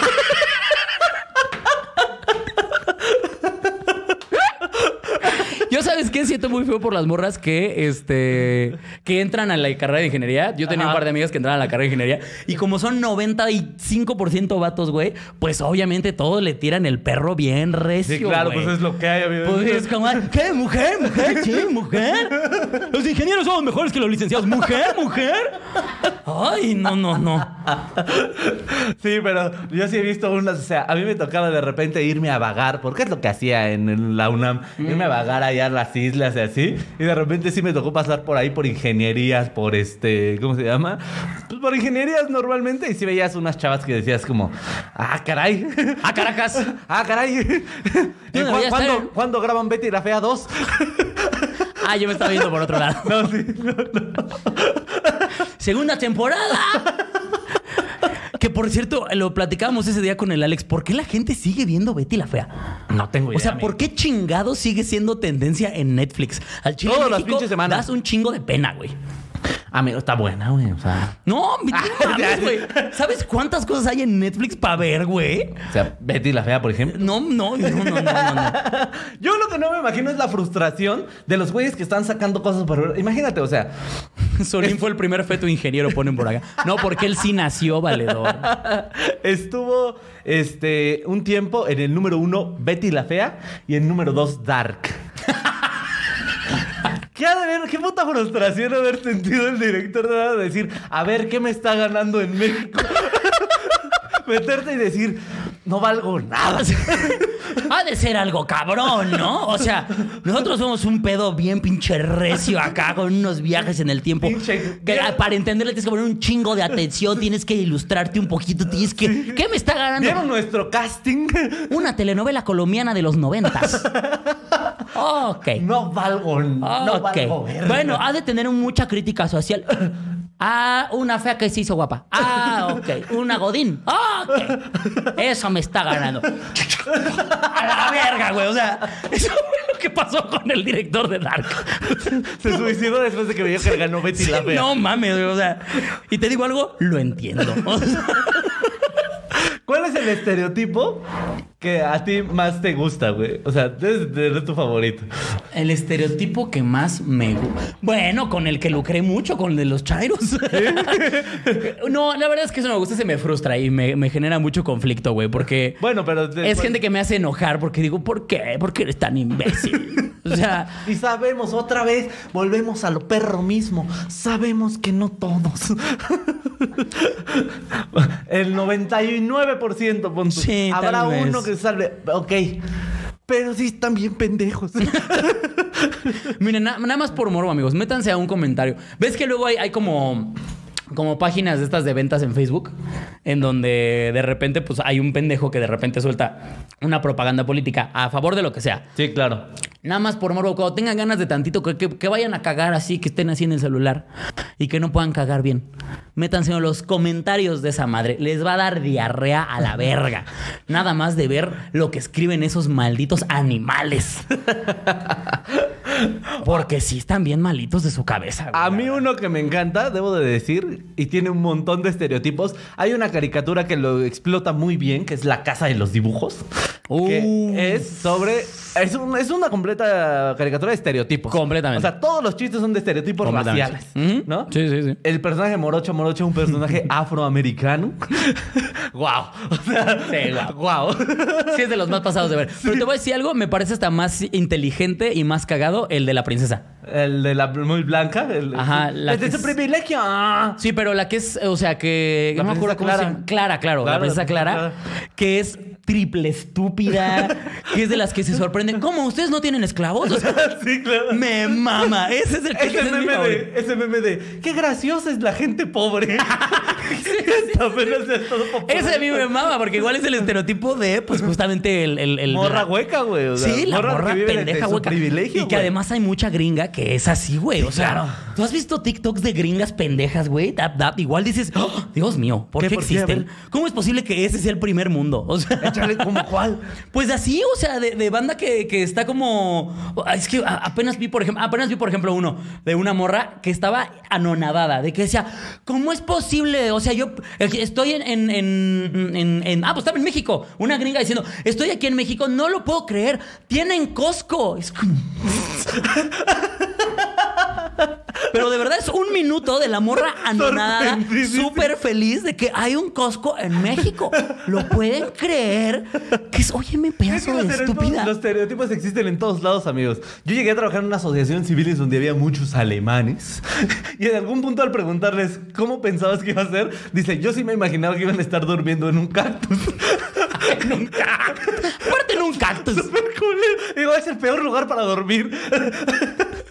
Qué siento muy feo por las morras que este que entran a la carrera de ingeniería. Yo tenía Ajá. un par de amigas que entraban a la carrera de ingeniería y como son 95% vatos, güey, pues obviamente todos le tiran el perro bien recio. Sí, claro, güey. pues es lo que hay. amigo. Pues es como, ¿qué? ¿Mujer? ¿Mujer? Sí, mujer. Los ingenieros somos mejores que los licenciados. ¿Mujer? ¿Mujer? Ay, no, no, no. Sí, pero yo sí he visto unas, o sea, a mí me tocaba de repente irme a vagar, porque es lo que hacía en la UNAM, irme a vagar allá a las islas y así, y de repente sí me tocó pasar por ahí por ingenierías, por este, ¿cómo se llama? Pues por ingenierías normalmente, y sí veías unas chavas que decías como, ah, caray, A Caracas. ah, caray, ¿Y ¿Dónde cu- voy a ¿cuándo, estar? cuándo graban Betty la Fea 2? Ah, yo me estaba viendo por otro lado. No, sí, no, Segunda temporada. Que por cierto, lo platicábamos ese día con el Alex. ¿Por qué la gente sigue viendo Betty la Fea? no tengo idea. O sea, amigo. ¿por qué chingado sigue siendo tendencia en Netflix? Al chile Todas las pinches semanas. das un chingo de pena, güey. Amigo, está buena, güey, o sea... No, no mames, güey. ¿Sabes cuántas cosas hay en Netflix para ver, güey? O sea, Betty la Fea, por ejemplo. No, no, no, no, no, no. Yo lo que no me imagino es la frustración de los güeyes que están sacando cosas para ver. Imagínate, o sea, Solín fue el primer feto ingeniero, ponen por acá. No, porque él sí nació valedor. estuvo este un tiempo en el número uno Betty la Fea y en número dos Dark. ¿Qué ha? ¿Qué puta frustración haber sentido el director de decir, a ver, ¿qué me está ganando en México? Meterte y decir, no valgo nada. Ha de ser algo cabrón, ¿no? O sea, nosotros somos un pedo bien pinche recio acá con unos viajes en el tiempo. Pinche- Que, para entenderle tienes que poner un chingo de atención, tienes que ilustrarte un poquito, tienes que... ¿Qué me está ganando? ¿Vieron nuestro casting? Una telenovela colombiana de los noventas. Ok. No valgo, no valgo verga. Bueno, ha de tener mucha crítica social. Ah, una fea que se hizo guapa. Ah, ok. Una godín. Ah, ok. Eso me está ganando. A la verga, güey. O sea, eso fue lo que pasó con el director de Dark. Se suicidó después de que vio que ganó Betty la Fea. No mames, güey. O sea, y te digo algo, lo entiendo. O sea, ¿Cuál es el estereotipo que a ti más te gusta, güey? O sea, ser tu favorito. el estereotipo que más me gusta. Bueno, con el que lucré mucho, con el de los chairos. no, la verdad es que eso me gusta, se me frustra y me, me genera mucho conflicto, güey, porque Bueno, pero... es gente que me hace enojar porque digo, ¿por qué? ¿Por qué eres tan imbécil? O sea, Y sabemos, otra vez, volvemos a lo perro mismo. Sabemos que no todos. El 99% pon tú. Sí, Habrá uno que salve. Ok. Pero sí están bien pendejos. miren, na- nada más por morbo, amigos, métanse a un comentario. ¿Ves que luego hay como como páginas de estas de ventas en Facebook, en donde de repente pues hay un pendejo que de repente suelta una propaganda política a favor de lo que sea. Sí, claro. Nada más por morbo, cuando tengan ganas de tantito, que, que- que vayan a cagar así, que estén así en el celular y que no puedan cagar bien. Métanse en los comentarios de esa madre. Les va a dar diarrea a la verga. Nada más de ver lo que escriben esos malditos animales. Porque sí están bien malitos de su cabeza. güey. A mí uno que me encanta, debo de decir, y tiene un montón de estereotipos. Hay una caricatura que lo explota muy bien, que es La Casa de los Dibujos. Uh. Que es sobre... Es, un- es una completa caricatura de estereotipos. Completamente. O sea, todos los chistes son de estereotipos raciales. ¿No? Sí, sí, sí. El personaje Morocho Morocho es un personaje afroamericano. ¡Guau! O sea, Sí, guau. ¡Guau! Sí, es de los más pasados de ver. Pero te voy a decir algo, me parece hasta más inteligente y más cagado el de la princesa. El de la muy blanca. El, Ajá, la Es de su privilegio. Sí, pero la que es, o sea, que. La no me acuerdo cómo princesa se llama. Clara, claro. La princesa la Clara, que es triple estúpida, que es de las que se sorprenden. ¿Cómo? ¿Ustedes no tienen esclavos? O sea, sí, claro. me mama. Ese es el que Ese meme, de, ese meme de qué graciosa es la gente pobre. Ese a mí me mama, porque igual es el estereotipo de, pues, justamente el. el, el- Morra hueca, güey. o sea, Sí, la morra, pendeja hueca. privilegio, y que además hay mucha gringa que es así, güey. O sea, Claro. ¿tú has visto TikToks de gringas pendejas, güey? Dap, dap. Igual dices, "Oh, Dios mío, ¿por ¿Qué? qué, ¿Por qué? A existen? ¿Cómo es posible que ese sea el primer mundo? O sea, Échale como cuál. pues así, o sea, de, de banda que, que está como. Es que apenas vi, por ejemplo, apenas vi, por ejemplo, uno de una morra que estaba anonadada, de que decía, ¿cómo es posible? O sea, yo estoy en. en, en- en- en- ah, pues estaba en México. Una gringa diciendo, estoy aquí en México, no lo puedo creer. Tienen Costco. Es como. Pero de verdad es un minuto de la morra anonada, súper feliz de que hay un Costco en México. ¿Lo pueden creer? Que es, Es que pedazo de estúpida. Los estereotipos existen en todos lados, amigos. Yo llegué a trabajar en una asociación civil donde había muchos alemanes. Y en algún punto al preguntarles cómo pensabas que iba a ser, dice, yo sí me imaginaba que iban a estar durmiendo en un cactus. En un cactus. Aparte en un cactus. Súper culero. Digo, es el peor lugar para dormir.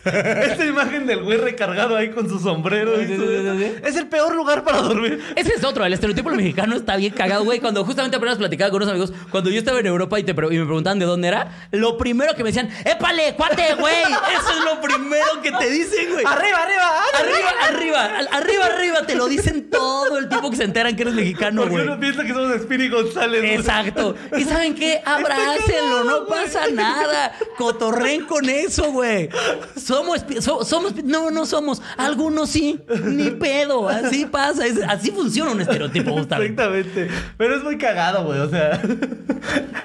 Esa imagen del güey recargado ahí con su sombrero. y sí. Es el peor lugar para dormir. Ese es otro, el estereotipo mexicano está bien cagado, güey. Cuando justamente apenas platicaba con unos amigos, cuando yo estaba en Europa y, te pre- y me preguntaban de dónde era, lo primero que me decían, ¡épale, cuate, güey! Eso es lo primero que te dicen, güey. ¡Arriba, arriba! Arriba, arriba, al- arriba, arriba, te lo dicen todo el tiempo que se enteran que eres mexicano, Porque güey. uno piensa que somos Spiri González. güey. Exacto. ¿Y saben qué? Abrácenlo, no pasa nada. Cotorren con eso, güey. So- somos, no, no somos. Algunos sí, ni pedo. Así pasa. Es- así funciona un estereotipo, justamente. Exactamente. Pero es muy cagado, güey. O sea.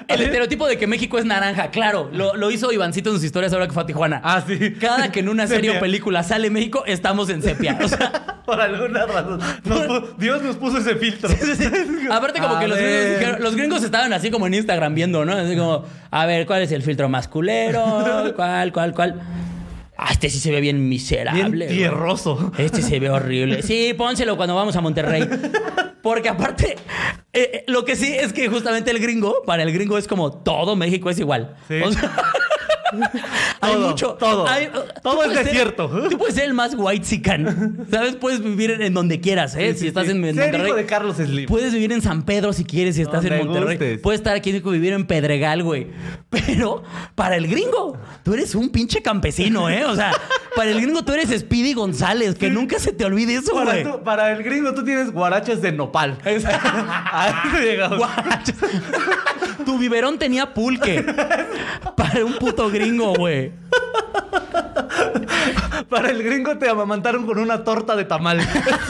El estereotipo de que México es naranja, claro. Lo, lo hizo Ivancito en sus historias ahora que fue a Tijuana. Ah, sí. Cada que en una serie o película sale México, estamos en sepia. O sea, Por alguna razón. Nos Dios nos puso ese filtro. Aparte como A que los gringos, los gringos estaban así como en Instagram viendo, ¿no? Así como, a ver, ¿cuál es el filtro más culero? ¿Cuál, cuál, cuál? Ah, este sí se ve bien miserable. Bien güey. tierroso. Este se ve horrible. Sí, pónselo cuando vamos a Monterrey. Porque aparte, eh, eh, lo que sí es que justamente el gringo, para el gringo es como todo México es igual. Sí. O sea, hay Todo, mucho. todo. hay- Todo es ser- desierto. tú puedes ser el más white ¿Sabes? Puedes vivir en, donde quieras, ¿eh? si estás en, en Monterrey. hijo de Carlos Slim. Puedes vivir en San Pedro si quieres, si estás en Monterrey. gustes. Puedes estar aquí y vivir en Pedregal, güey. Pero para el gringo, tú eres un pinche campesino, ¿eh? O sea, para el gringo tú eres Speedy González, que nunca se te olvide eso, Para, güey. tú- para el gringo tú tienes guaraches de nopal. Ahí llegamos. Guarachas. Tu biberón tenía pulque. Para un puto gringo, güey. Para el gringo te amamantaron con una torta de tamal.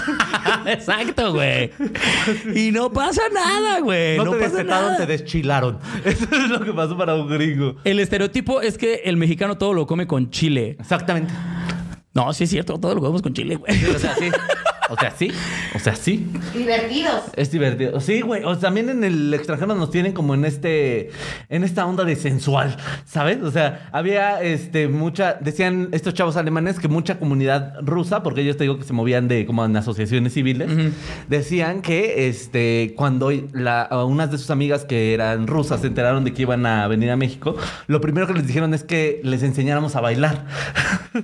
Exacto, güey. Y no pasa nada, güey. No, No, te pasa despetaron, nada. te deschilaron. Eso es lo que pasó para un gringo. El estereotipo es que el mexicano todo lo come con chile. Exactamente. No, sí es cierto, todo lo comemos con chile, güey. O sea, sí. O sea, sí. O sea, sí. Divertidos. Es divertido. Sí, güey. O sea, también en el extranjero nos tienen como en este. En esta onda de sensual. ¿Sabes? O sea, había este mucha. Decían estos chavos alemanes que mucha comunidad rusa, porque ellos te digo que se movían de como en asociaciones civiles, decían que este. Cuando la, unas de sus amigas que eran rusas se enteraron de que iban a venir a México, lo primero que les dijeron es que les enseñáramos a bailar.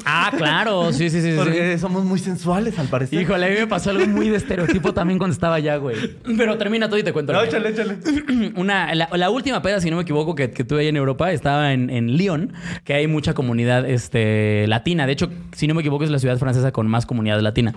Ah, claro. Sí, sí, sí. sí. Porque somos muy sensuales, al parecer. Híjole, a mí me pasó algo muy de estereotipo también cuando estaba allá, güey. Pero termina todo y te cuento. No, échale, échale. Una, la, la última peda, si no me equivoco, que, que tuve ahí en Europa, estaba en, en Lyon, que hay mucha comunidad este, latina. De hecho, si no me equivoco, es la ciudad francesa con más comunidad latina.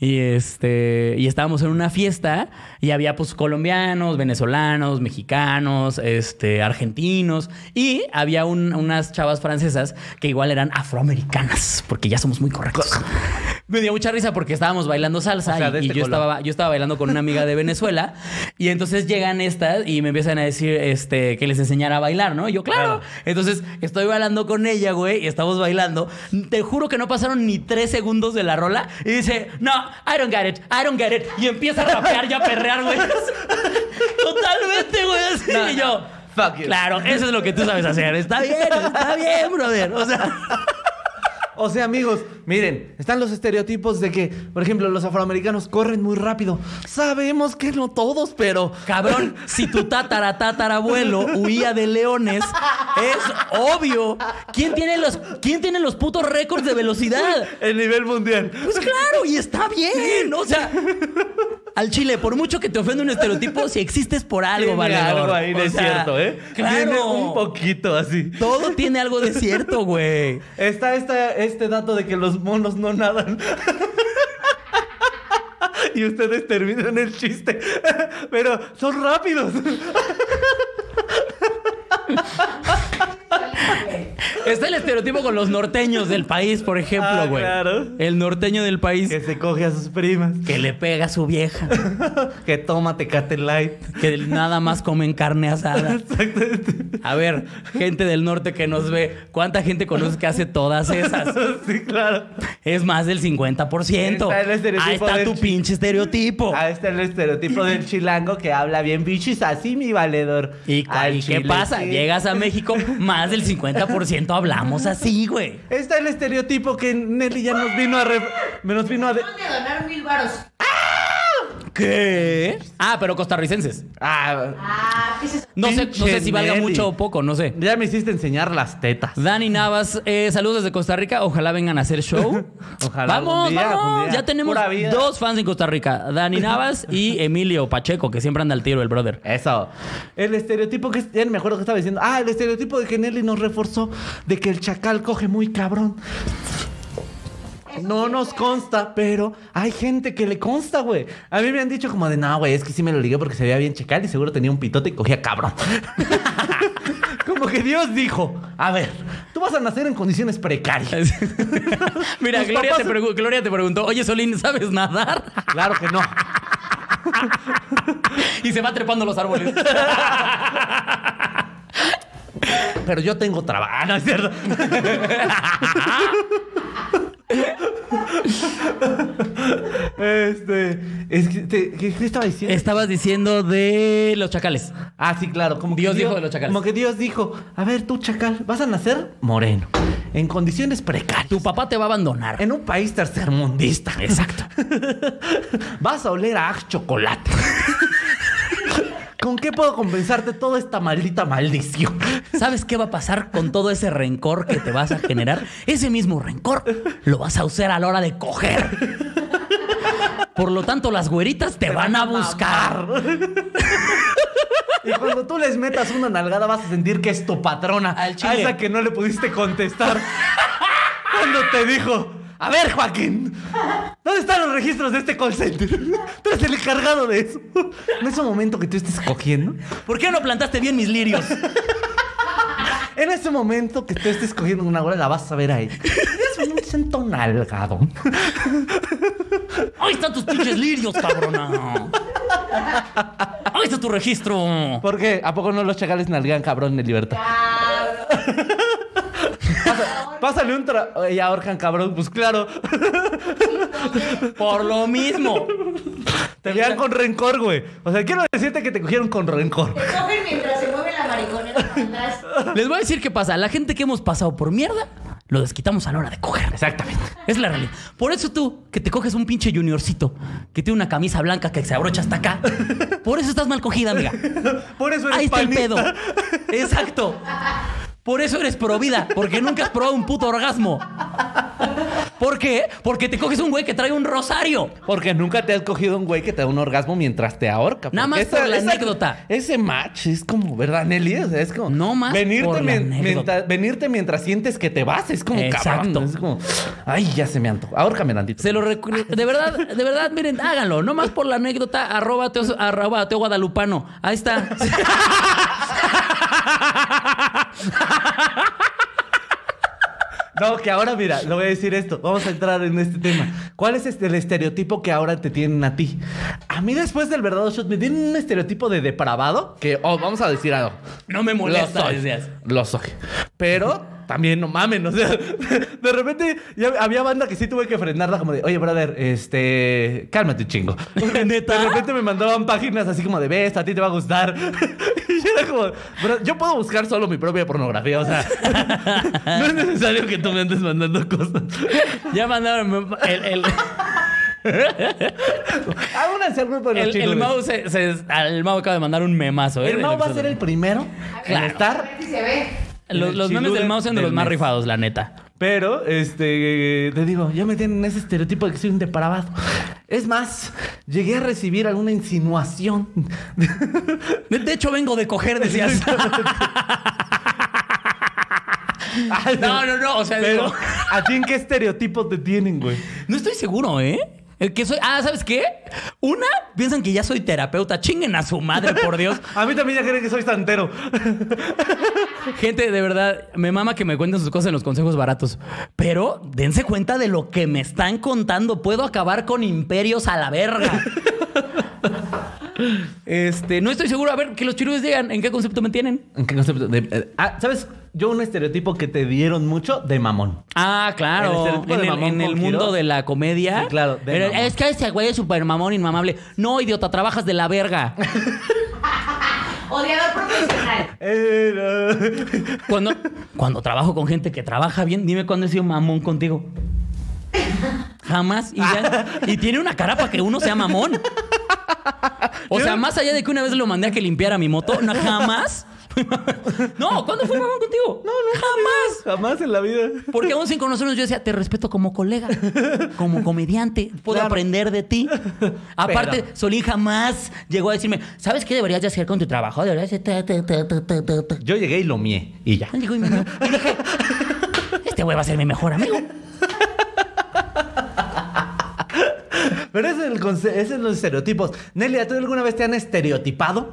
Y este y estábamos en una fiesta y había pues colombianos, venezolanos, mexicanos, este, argentinos. Y había un- unas chavas francesas que igual eran afroamericanas, porque ya somos muy correctos. Me dio mucha risa porque estábamos bailando salsa O sea, y- de y, este yo color. estaba yo estaba bailando con una amiga de Venezuela y entonces llegan estas y me empiezan a decir este que les enseñara a bailar, ¿no? Y yo, claro. Claro. Entonces estoy bailando con ella, güey, y estamos bailando. Te juro que no pasaron ni tres segundos de la rola y dice, no, I don't get it, I don't get it. Y empieza a rapear y a perrear, güey. Totalmente, güey. así. No, y yo, no. Fuck you. claro, eso es lo que tú sabes hacer. Está bien, está bien, brother. O sea, O sea, amigos, miren, están los estereotipos de que, por ejemplo, los afroamericanos corren muy rápido. Sabemos que no todos, pero Cabrón, si tu tatara tatarabuelo huía de leones, es obvio. ¿Quién tiene los, quién tiene los putos récords de velocidad? el nivel mundial. Pues claro, y está bien. O sea, al chile, por mucho que te ofenda un estereotipo, si existes por algo, valedor. algo ahí de O sea, cierto, ¿eh? Claro. Tiene un poquito así. Todo tiene algo de cierto, güey. Está esta, este dato de que los monos no nadan. y ustedes terminan el chiste. Pero son rápidos. Está el estereotipo con los norteños del país, por ejemplo, Ah, güey. claro. El norteño del país que se coge a sus primas. que le pega a su vieja. que toma Tecate Light. que nada más comen carne asada. A ver, gente del norte que nos ve, ¿cuánta gente conoces que hace todas esas? sí, claro. Es más del 50%. Está el estereotipo Ahí está tu pinche estereotipo. Ahí está el estereotipo del chilango que habla bien bichis, así mi valedor. ¿Y, cu- Al y qué pasa? sí. Llegas a México, más del 50% hablamos así, güey. Está el estereotipo que Nelly ya nos vino a... re- Nos vino a... de- mil varos. ¿Qué? Ah, pero costarricenses. Ah, Ah, ¿qué es eso? No sé, no sé Pinche si valga Nelly. mucho o poco, no sé. ya me hiciste enseñar las tetas. Dani Navas, eh, saludos desde Costa Rica. Ojalá vengan a hacer show. Ojalá Vamos, algún día, vamos. algún día. Ya tenemos Pura vida. dos fans en Costa Rica: Dani Navas y Emilio Pacheco, que siempre anda al tiro, el brother. Eso. El estereotipo que... Ya me acuerdo que estaba diciendo. Ah, el estereotipo de que Nelly nos reforzó de que el chacal coge muy cabrón. No nos consta, pero hay gente que le consta, güey. A mí me han dicho como de, no, güey, es que sí me lo ligué porque se veía bien chacal y seguro tenía un pitote y cogía cabrón. como que Dios dijo, a ver, tú vas a nacer en condiciones precarias. Mira, Tus Gloria papás- te, pregu- Gloria te preguntó: Oye, Solín, ¿sabes nadar? Claro que no. y se va trepando los árboles. Pero yo tengo trabajo. Ah, no es cierto. Este. Es que te- ¿qué, qué estaba diciendo? Estabas diciendo de los chacales. Ah, sí, claro. Como que Dios dijo de los chacales. Como que Dios dijo: A ver, tú, chacal, vas a nacer moreno. En condiciones precarias. Tu papá te va a abandonar. En un país tercermundista. Exacto. vas a oler a chocolate. ¿Con qué puedo compensarte toda esta maldita maldición? ¿Sabes qué va a pasar con todo ese rencor que te vas a generar? Ese mismo rencor lo vas a usar a la hora de coger. Por lo tanto, las güeritas te, van a buscar. Y cuando tú les metas una nalgada vas a sentir que es tu patrona. Al chile. A esa que no le pudiste contestar. cuando te dijo, a ver Joaquín, ¿dónde están los registros de este call center? Tú eres el encargado de eso. En ese momento que tú estés cogiendo, ¿Por qué no plantaste bien mis lirios? en ese momento que tú estés cogiendo una hora, la vas a ver ahí. Es un siento nalgado. Ahí están tus pinches lirios, cabrona. Ahí está tu registro. ¿Por qué? ¿A poco no los chacales nalgan cabrón de libertad? Pasa- Pásale un tra... Y ahorcan cabrón, pues claro. Por lo mismo. Te vean con rencor, güey. O sea, quiero decirte que te cogieron con rencor. Te cogen mientras se mueve la mariconera. Les voy a decir qué pasa. La gente que hemos pasado por mierda, lo desquitamos a la hora de coger. Exactamente. Es la realidad. Por eso tú, que te coges un pinche juniorcito, que tiene una camisa blanca que se abrocha hasta acá, por eso estás mal cogida, amiga. Por eso eres Ahí está el pedo. Exacto. Por eso eres pro vida, porque nunca has probado un puto orgasmo. ¿Por qué? Porque te coges un güey que trae un rosario. Porque nunca te has cogido un güey que te da un orgasmo mientras te ahorca. Nada más por la anécdota. Ese match es como, ¿verdad, Nelly? O sea, es como. No más venirte, por la anécdota. venirte mientras sientes que te vas. Es como Exacto. cabrón. Es como. Ay, ya se me antojó. Ahórcame tantito. Se lo de verdad, de verdad, miren, háganlo. No más por la anécdota, arroba teo, arroba teo guadalupano. Ahí está. No, que ahora, mira, le voy a decir esto. Vamos a entrar en este tema. ¿Cuál es este, el estereotipo que ahora te tienen a ti? A mí, después del verdadero shot, me tienen un estereotipo de depravado que, oh, vamos a decir algo. No me Lo molesta, soy. decías. Lo soy. Pero también no mamen, o sea, de repente ya había banda que sí tuve que frenarla como de, oye, brother, este, cálmate chingo. ¿Neta? De repente me mandaban páginas así como de, ves, a ti te va a gustar. Y yo era como, "Bro, yo puedo buscar solo mi propia pornografía, o sea, no es necesario que tú me andes mandando cosas. Ya mandaron el, el, Únanse al grupo de los el, el Mau se, se- el Mau acaba de mandar un memazo. ¿eh? El Mau va a ser el primero en Claro. A estar ver si se ve. Los, los memes del Mau son de los más rifados, la neta. Pero, este, te digo, ya me tienen ese estereotipo de que soy un depravado. Es más, llegué a recibir alguna insinuación. De, de hecho, vengo de coger, decías. no, no, no. O sea, Pero, digo, ¿a ti en qué estereotipo te tienen, güey? no estoy seguro, ¿eh? El que soy. Ah, ¿sabes qué? Una, piensan que ya soy terapeuta. Chinguen a su madre, por Dios. A mí también ya creen que soy santero. Gente, de verdad, me mama que me cuenten sus cosas en los consejos baratos. Pero dense cuenta de lo que me están contando. Puedo acabar con imperios a la verga. Este, no estoy seguro. A ver, que los chirudes digan en qué concepto me tienen. ¿En qué concepto? De- eh, ah, ¿sabes? Yo un estereotipo que te dieron mucho de mamón. Ah, El claro. estereotipo En de el, mamón en el con mundo de la comedia. Sí, claro, de Era- mamón. es que ese güey es súper mamón, inmamable. No, idiota, trabajas de la verga. Odiador profesional. Eh, Cuando, cuando trabajo con gente que trabaja bien, dime cuándo he sido mamón contigo. Jamás. Y, ya- y tiene una cara para que uno sea mamón. O sea, más allá de que una vez lo mandé a que limpiara mi moto, no, jamás. No, ¿cuándo fui mamón contigo? No, no, jamás. Jamás en la vida. Porque aún sin conocernos yo decía, te respeto como colega, como comediante, puedo Claro. aprender de ti. Aparte, Pero- Solín jamás llegó a decirme, ¿sabes qué deberías de hacer con tu trabajo? Deberías de... ta, ta, ta, ta, ta, ta, ta". Yo llegué y lo mié y ya. Él llegó y me y dije, este güey va a ser mi mejor amigo. Pero ese es el conce- ese es los estereotipos. Nelia, ¿tú alguna vez te han estereotipado?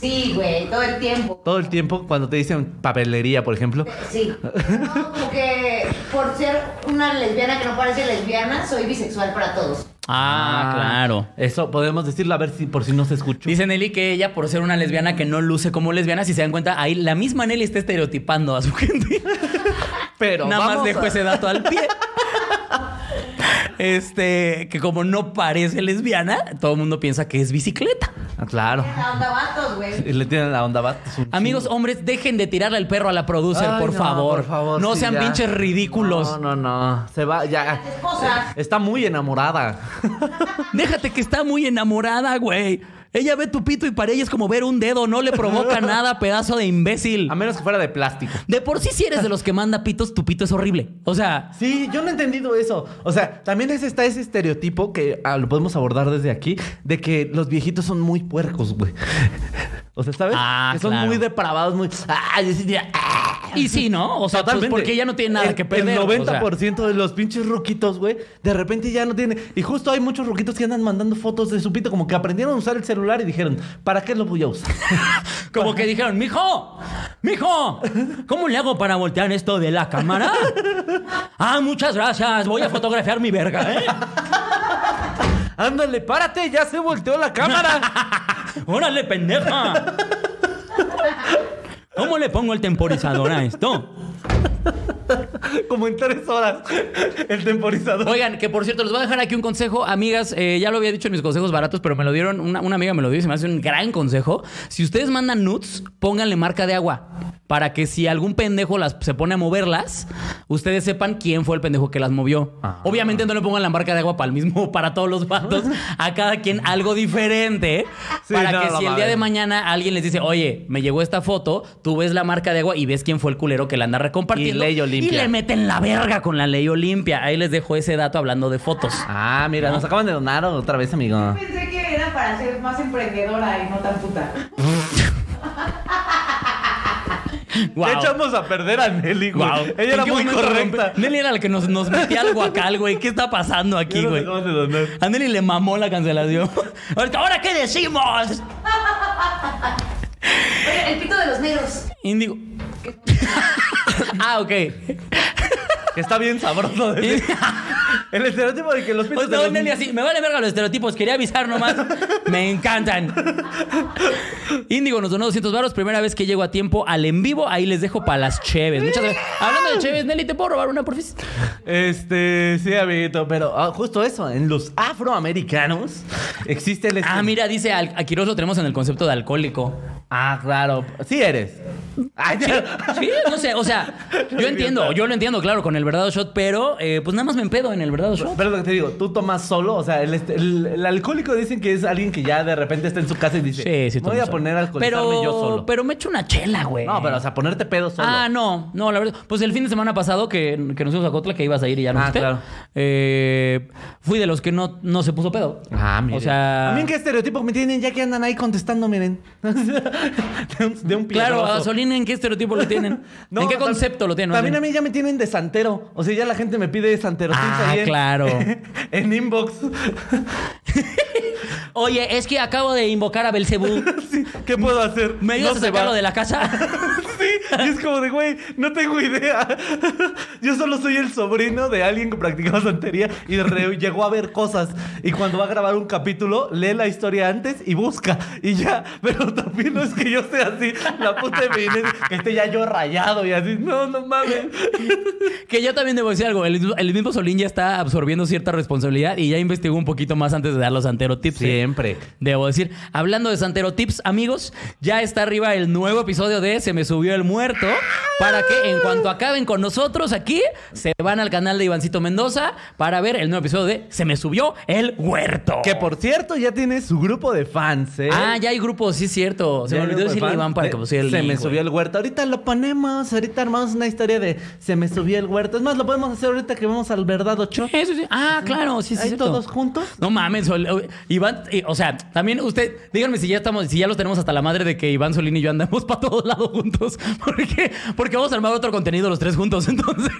Sí, güey, todo el tiempo. Todo el tiempo cuando te dicen papelería, por ejemplo. Sí. No, como que por ser una lesbiana que no parece lesbiana, soy bisexual para todos. Ah, claro. Eso podemos decirlo a ver si por si no se escuchó. Dice Nelly que ella, por ser una lesbiana que no luce como lesbiana, si se dan cuenta, ahí la misma Nelly está estereotipando a su gente. Pero Nada más dejo a- ese dato al pie. Este, que como no parece lesbiana, todo el mundo piensa que es bicicleta. Ah, claro. La onda vatos, güey. Y le tienen la onda bat. es un Amigos, chingo. hombres, dejen de tirarle el perro a la producer, Ay, por, no, favor. por favor. No sí, sean ya. pinches ridículos. No, no, no. Se va, ya. Las esposas. Está muy enamorada. Déjate que está muy enamorada, güey. Ella ve tu pito y para ella es como ver un dedo, no le provoca nada, pedazo de imbécil. A menos que fuera de plástico. De por sí, si eres de los que manda pitos, tu pito es horrible. O sea, Sí, yo no he entendido eso. O sea, también es, está ese estereotipo que ah, lo podemos abordar desde aquí, de que los viejitos son muy puercos, güey. O sea, ¿sabes? Ah, que son claro. muy depravados, muy... De- ¡ah! y sí, ¿no? O sea, pues porque ya no tiene nada El- que perder. El o sea. 90% de los pinches ruquitos, güey, de repente ya no tiene. Y justo hay muchos ruquitos que andan mandando fotos de su pito, como que aprendieron a usar el celular y dijeron, ¿para qué lo voy a usar? Como que dijeron, mijo, mijo, ¿cómo le hago para voltear esto de la cámara? Ah, muchas gracias, voy a fotografiar mi verga, ¿eh? Ándale, párate, ya se volteó la cámara. Órale, pendeja. ¿Cómo le pongo el temporizador a esto? como en tres horas. El temporizador. Oigan, que por cierto, les voy a dejar aquí un consejo. Amigas, eh, ya lo había dicho en mis consejos baratos, pero me lo dieron, una, una amiga me lo dio y se me hace un gran consejo. Si ustedes mandan nudes, pónganle marca de agua. Para que si algún pendejo las, se pone a moverlas, ustedes sepan quién fue el pendejo que las movió. Ah. Obviamente no le pongan la marca de agua para el mismo, para todos los vatos. A cada quien algo diferente. Sí, para no, que si el día de mañana alguien les dice, oye, me llegó esta foto, tú ves la marca de agua y ves quién fue el culero que la anda recompartiendo. Y ley Olimpia. Y le meten la verga con la ley Olimpia. Ahí les dejo ese dato hablando de fotos. Ah, mira, nos acaban de donar otra vez, amigo. Pensé que era para ser más emprendedora y no tan puta. Guau. Le echamos a perder a Nelly, güey. Guau. Ella era ¿En qué muy correcta. rompe- Nelly era la que nos, nos metía al guacal, güey. ¿Qué está pasando aquí, güey? acaban de donar. A Nelly le mamó la cancelación. Ahorita, ¿Ahora qué decimos? Oye, el pito de los negros. Índigo. ah, ok. Está bien sabroso. de- El estereotipo de que los pitos Pues de no, los- Nelly así, me vale verga los estereotipos, quería avisar nomás. me encantan. Índigo nos donó 200 baros, primera vez que llego a tiempo al en vivo, ahí les dejo para las cheves. Muchas gracias. Hablando de cheves, Nelly, ¿te puedo robar una por fin? Este, sí, amiguito, pero ah, justo eso, en los afroamericanos existe el... Ah, mira, dice, al- a Quiroz lo tenemos en el concepto de alcohólico. Ah, claro. Sí eres. Ay, Sí, no sé, o sea, yo entiendo, yo lo entiendo, claro, con el verdadero shot, pero eh, pues nada más me empedo en el verdadero. Pero lo que te digo, tú tomas solo, o sea, el, el- el alcohólico dicen que es alguien que ya de repente está en su casa y dice, Sí, sí, "Me voy a solo. poner alcoholizarme pero, yo solo. Pero me echo una chela, güey. no, pero o sea, ponerte pedo solo. Ah, no, no, la verdad. Pues el fin de semana pasado que, que nos fuimos a Cotla, que ibas a ir y ya no Ah, fuiste, claro. eh, fui de los que no, no se puso pedo. Ah, mira. O sea. A mí en qué estereotipo me tienen ya que andan ahí contestando, miren. de un, de un Claro, a. Solín, ¿en qué estereotipo lo tienen? No, ¿En qué concepto lo tienen? También a mí ya me tienen de santero. O sea, ya la gente me pide santero tips Ah, claro. en inbox. Oye, es que acabo de invocar a Belcebú. Sí, ¿Qué puedo hacer? ¿Me ayudas No a sacarlo va. de la casa? Sí, y es como de, güey, no tengo idea. Yo solo soy el sobrino de alguien que practicaba santería y re- llegó a ver cosas. Y cuando va a grabar un capítulo, lee la historia antes y busca. Y ya, pero también no es que yo sea así, la puta evidencia, que esté ya yo rayado y así. No, no mames. Que yo también debo decir algo. El, el mismo Solín ya está absorbiendo cierta responsabilidad y ya investigó un poquito más antes de dar los Santero Tips. ¿eh? Siempre. Debo decir, hablando de Santero Tips, amigos, ya está arriba el nuevo episodio de Se me subió el muerto. Para que en cuanto acaben con nosotros aquí, se van al canal de Ivancito Mendoza para ver el nuevo episodio de Se me subió el huerto. Que por cierto, ya tiene su grupo de fans, ¿eh? Ah, ya hay grupos, sí es cierto. Se me hay olvidó grupo de decirle a. Iván para que pusiera el Se link, me güey. subió el huerto. Ahorita lo ponemos. Ahorita armamos una historia de Se me subió el huerto. Es más, lo podemos hacer ahorita que vamos al Verdad 8. Eso sí. Ah, claro, sí, sí. Ahí cierto. todos juntos. No mames, Iván, eh, o sea, también usted, díganme si ya estamos, si ya los tenemos hasta la madre de que Iván Solín y yo andamos para todos lados juntos. Porque, porque vamos a armar otro contenido los tres juntos, entonces.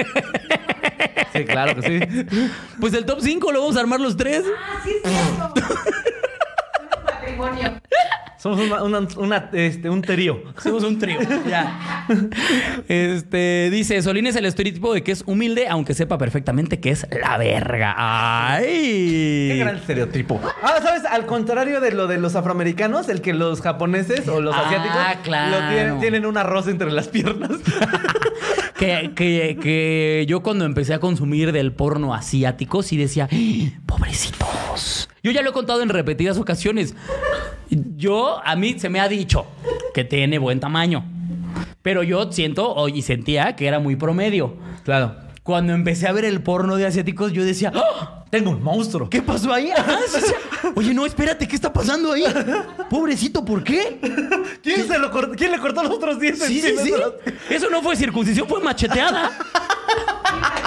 Sí, claro que sí. Pues el top 5 lo vamos a armar los tres. Ah, sí, es cierto. Somos un matrimonio. Somos una, una- una, este, un trío. Somos un trío. Ya. Este dice: Solín es el estereotipo de que es humilde, aunque sepa perfectamente que es la verga. ¡Ay! Qué gran estereotipo. Ah, ¿sabes? Al contrario de lo de los afroamericanos, el que los japoneses o los Ah, asiáticos claro. lo tienen, tienen un arroz entre las piernas. Que, que- que yo cuando empecé a consumir del porno asiático sí decía, "¡Ah, pobrecitos. Yo ya lo he contado en repetidas ocasiones. Yo, a mí se me ha dicho que tiene buen tamaño. Pero yo siento y sentía que era muy promedio. Claro. Cuando empecé a ver el porno de asiáticos, yo decía, ¡Ah! Tengo un monstruo. ¿Qué pasó ahí? Sí, sí. Oye, no, espérate, ¿qué está pasando ahí? Pobrecito, ¿por qué? ¿Quién, se lo cortó? ¿Quién le cortó los otros 10 Sí, sí, sí. Eso no fue circuncisión, fue macheteada.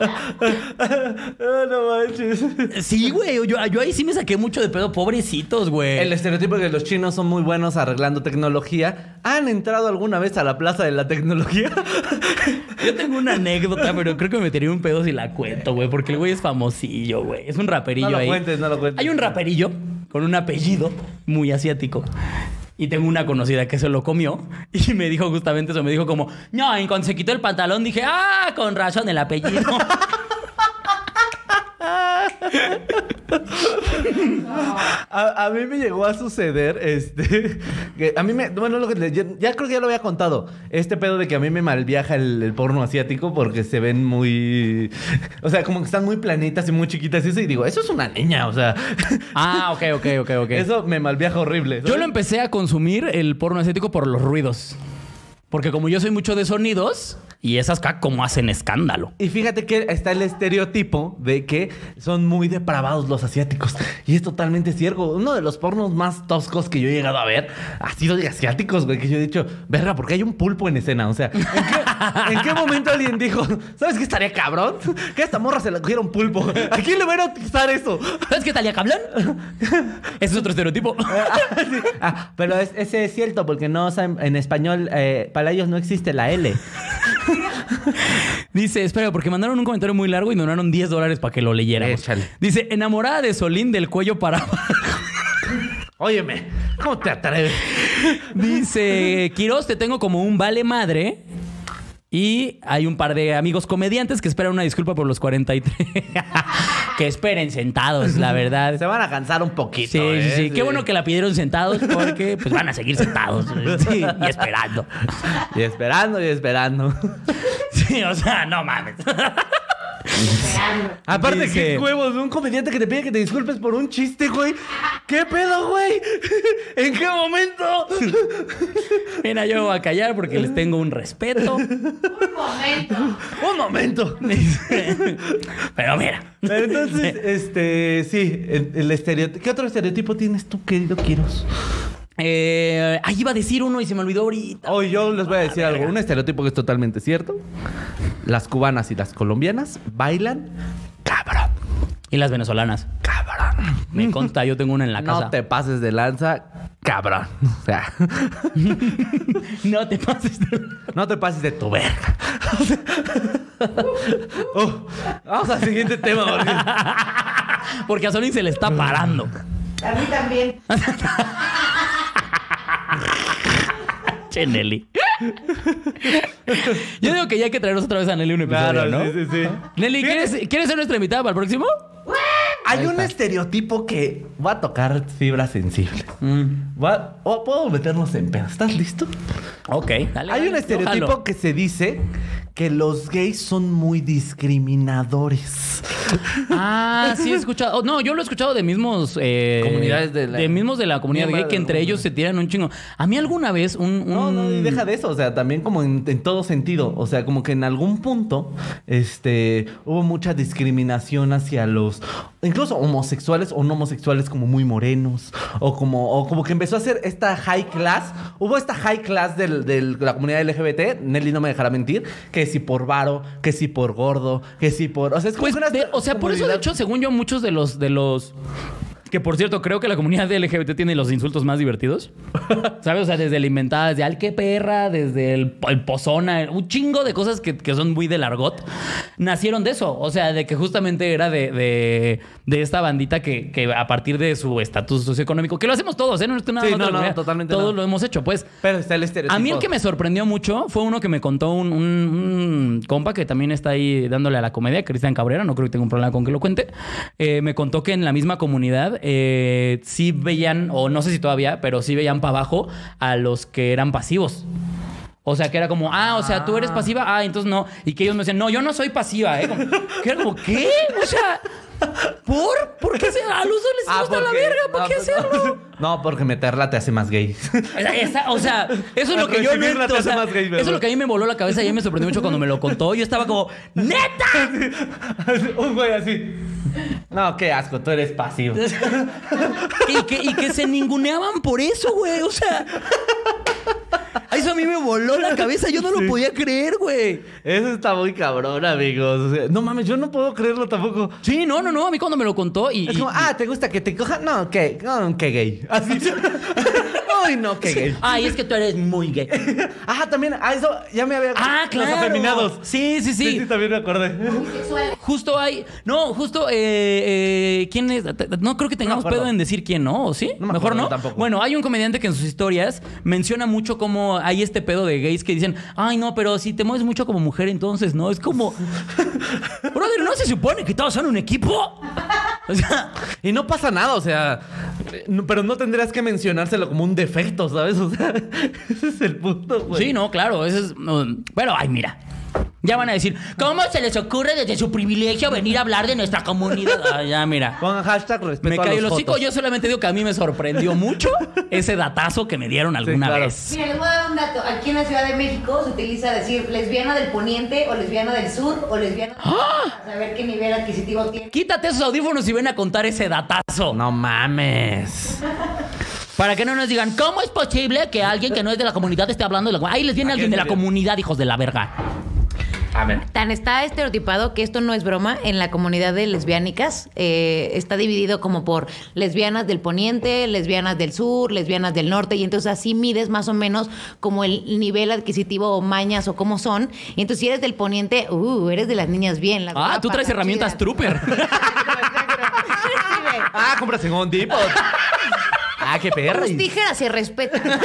No manches. Sí, güey. Yo, yo ahí sí me saqué mucho de pedo. Pobrecitos, güey. El estereotipo de que los chinos son muy buenos arreglando tecnología. ¿Han entrado alguna vez a la plaza de la tecnología? Yo tengo una anécdota, pero creo que me metería un pedo si la cuento, güey. Porque el güey es famosillo, güey. Es un raperillo No lo ahí. cuentes, no lo cuentes. Hay un raperillo con un apellido muy asiático. Y tengo una conocida que se lo comió y me dijo justamente eso. Me dijo como, no, y cuando se quitó el pantalón dije, ah, con razón el apellido. A, a mí me llegó a suceder, este, que a mí me, bueno, lo que ya, ya creo que ya lo había contado, este pedo de que a mí me malviaja el, el porno asiático porque se ven muy, o sea, como que están muy planitas y muy chiquitas y eso, y digo, eso es una niña, o sea, ah, ok, ok, ok, ok. eso me malviaja horrible. Yo lo empecé a consumir el porno asiático por los ruidos. Porque como yo soy mucho de sonidos, y esas acá como hacen escándalo. Y fíjate que está el estereotipo de que son muy depravados los asiáticos. Y es totalmente cierto. Uno de los pornos más toscos que yo he llegado a ver ha sido de asiáticos, güey. Que yo he dicho, verga, porque hay un pulpo en escena. O sea, ¿en qué, en qué momento alguien dijo, ¿sabes qué estaría cabrón? Que a esta morra se la cogiera un pulpo. ¿A quién le van a utilizar eso? ¿Sabes qué Talia Cablán? Ese es otro estereotipo. Ah, pero es- ese es cierto, porque no saben- en español, eh, para ellos no existe la L. Dice, espera, porque mandaron un comentario muy largo y me donaron 10 dólares para que lo leyéramos. Échale. Dice, enamorada de Solín del cuello para abajo. Óyeme, ¿cómo te atreves? Dice, Quiroz, te tengo como un vale madre. Y hay un par de amigos comediantes que esperan una disculpa por los 43. que esperen sentados, la verdad. Se van a cansar un poquito. Sí, sí, ¿eh? sí. Qué bueno que la pidieron sentados porque pues van a seguir sentados sí, y esperando. Y esperando y esperando. Sí, o sea, no mames. Aparte, Dice- qué huevos de un comediante que te pide que te disculpes por un chiste, güey. ¿Qué pedo, güey? ¿En qué momento? Mira, yo voy a callar porque les tengo un respeto. Un momento. Un momento. Pero mira. Pero entonces, este, sí, el, el estereotipo. ¿Qué otro estereotipo tienes tú, querido Kiros? Eh, ahí iba a decir uno y se me olvidó ahorita. Hoy yo les voy a decir algo. Un estereotipo que es totalmente cierto. Las cubanas y las colombianas bailan cabrón. Y las venezolanas. Cabrón. Me consta, yo tengo una en la casa. No te pases de lanza, cabrón. O sea, No te pases de... no te pases de tu verga. Oh, vamos al siguiente tema. porque- Porque a Solín se le está parando. A mí también. Che, Nelly. Yo digo que ya hay que traernos otra vez a Nelly un episodio, Claro, ¿no? sí, sí, sí. Nelly, ¿quieres, ¿quieres ser nuestra invitada para el próximo? Hay un estereotipo que va a tocar fibras sensibles. Va- o puedo meternos en pedo. ¿Estás listo? Ok, dale. Hay dale, un estereotipo ojalá. que se dice que los gays son muy discriminadores. Ah, sí he escuchado. oh, no, yo lo he escuchado de mismos eh, Comunidades de la- mismos de la comunidad gay que entre ellos se tiran un chingo. A mí alguna vez un, un- No, no, deja de eso. O sea, también como en, en todo sentido. O sea, como que en algún punto este, hubo mucha discriminación hacia los, incluso homosexuales o no homosexuales como muy morenos. O como, o como que empezó a hacer esta high class. Hubo esta high class del- del- de la comunidad LGBT. Nelly no me dejará mentir. Que si por varo, que si por gordo, que si por... O sea, es como Pues, una de- o sea, por eso de hecho, según yo, muchos de los de los que por cierto, creo que la comunidad LGBT tiene los insultos más divertidos. ¿Sabes? O sea, desde la inventada, desde al que perra, desde el, el pozona, un chingo de cosas que, que son muy del argot, nacieron de eso. O sea, de que justamente era de, de, de esta bandita que, que a partir de su estatus socioeconómico, que lo hacemos todos, ¿eh? No es nada Sí, no, no, totalmente Todos no. lo hemos hecho, pues. Pero está el estereotipo. A mí el que me sorprendió mucho fue uno que me contó un, un- un compa que también está ahí dándole a la comedia, Cristian Cabrera, no creo que tenga un problema con que lo cuente. Eh, me contó que en la misma comunidad eh, sí veían, o no sé si todavía, pero sí veían para abajo a los que eran pasivos. O sea, que era como, ah, o sea, tú eres pasiva, ah, entonces no. Y que ellos me decían, no, yo no soy pasiva, ¿eh? Como, que era como, ¿qué? O sea, ¿por? ¿Por qué se, a los dos les Ah, gusta la verga? ¿Por no, qué pues, hacerlo? No, porque meterla te hace más gay. Esa- o sea, eso es lo que yo no o sea, más gay, Eso es lo que a mí me voló la cabeza y a mí me sorprendió mucho cuando me lo contó. Yo estaba como, ¡neta! Un güey así. No, qué asco, tú eres pasivo. y, que, y que se ninguneaban por eso, güey. O sea. Eso a mí me voló la cabeza. Yo no lo podía creer, güey. Eso está muy cabrón, amigos. O sea, no mames, yo no puedo creerlo tampoco. Sí, no, no, no. A mí cuando me lo contó y. Es y- como, ah, ¿te gusta que te coja? No, ¿qué? No, qué gay. Así. Ay, no, qué gay. Ay, es que tú eres muy gay. Ah, también, a eso ya me había. Ah, claro. Los afeminados. Sí, sí, sí. Sí, sí, también me acordé. Justo hay. No, justo. Eh, eh, ¿Quién es? No creo que tengamos pedo en decir quién, ¿no? ¿O sí? No me Mejor acuerdo no. tampoco. Bueno, hay un comediante que en sus historias menciona mucho cómo hay este pedo de gays que dicen, ay, no, pero si te mueves mucho como mujer, entonces no. Es como. Brother, ¿no se supone que todos son un equipo? O sea. Y no pasa nada, o sea. no- pero no tendrías que mencionárselo como un defecto, ¿sabes? O sea, ese es el punto, güey. Sí, no, claro. Ese es. ay, mira. Ya van a decir, ¿cómo se les ocurre desde su privilegio venir a hablar de nuestra comunidad? Ah, ya, mira. Pongan hashtag respeto Me a cayó los el hocico. Yo solamente digo que a mí me sorprendió mucho ese datazo que me dieron alguna claro. vez. Mira, les voy a dar un dato. Aquí en la Ciudad de México se utiliza decir lesbiana del poniente o lesbiana del sur o lesbiana del ¡Ah! para saber qué nivel adquisitivo tiene. Quítate esos audífonos y ven a contar ese datazo. No mames. Para que no nos digan, ¿cómo es posible que alguien que no es de la comunidad esté hablando de la Ahí les viene alguien de la comunidad, hijos de la verga. A ver. Tan está estereotipado que esto no es broma en la comunidad de lesbiánicas. eh, está dividido como por lesbianas del poniente, lesbianas del sur, lesbianas del norte. Y entonces así mides más o menos como el nivel adquisitivo o mañas o cómo son. Y entonces si eres del poniente, uh, eres de las niñas bien. las Ah, tú traes herramientas chidas. Trooper. Ah, compras en Home Depot. ah, qué perra. Tus Y tijeras se respetan.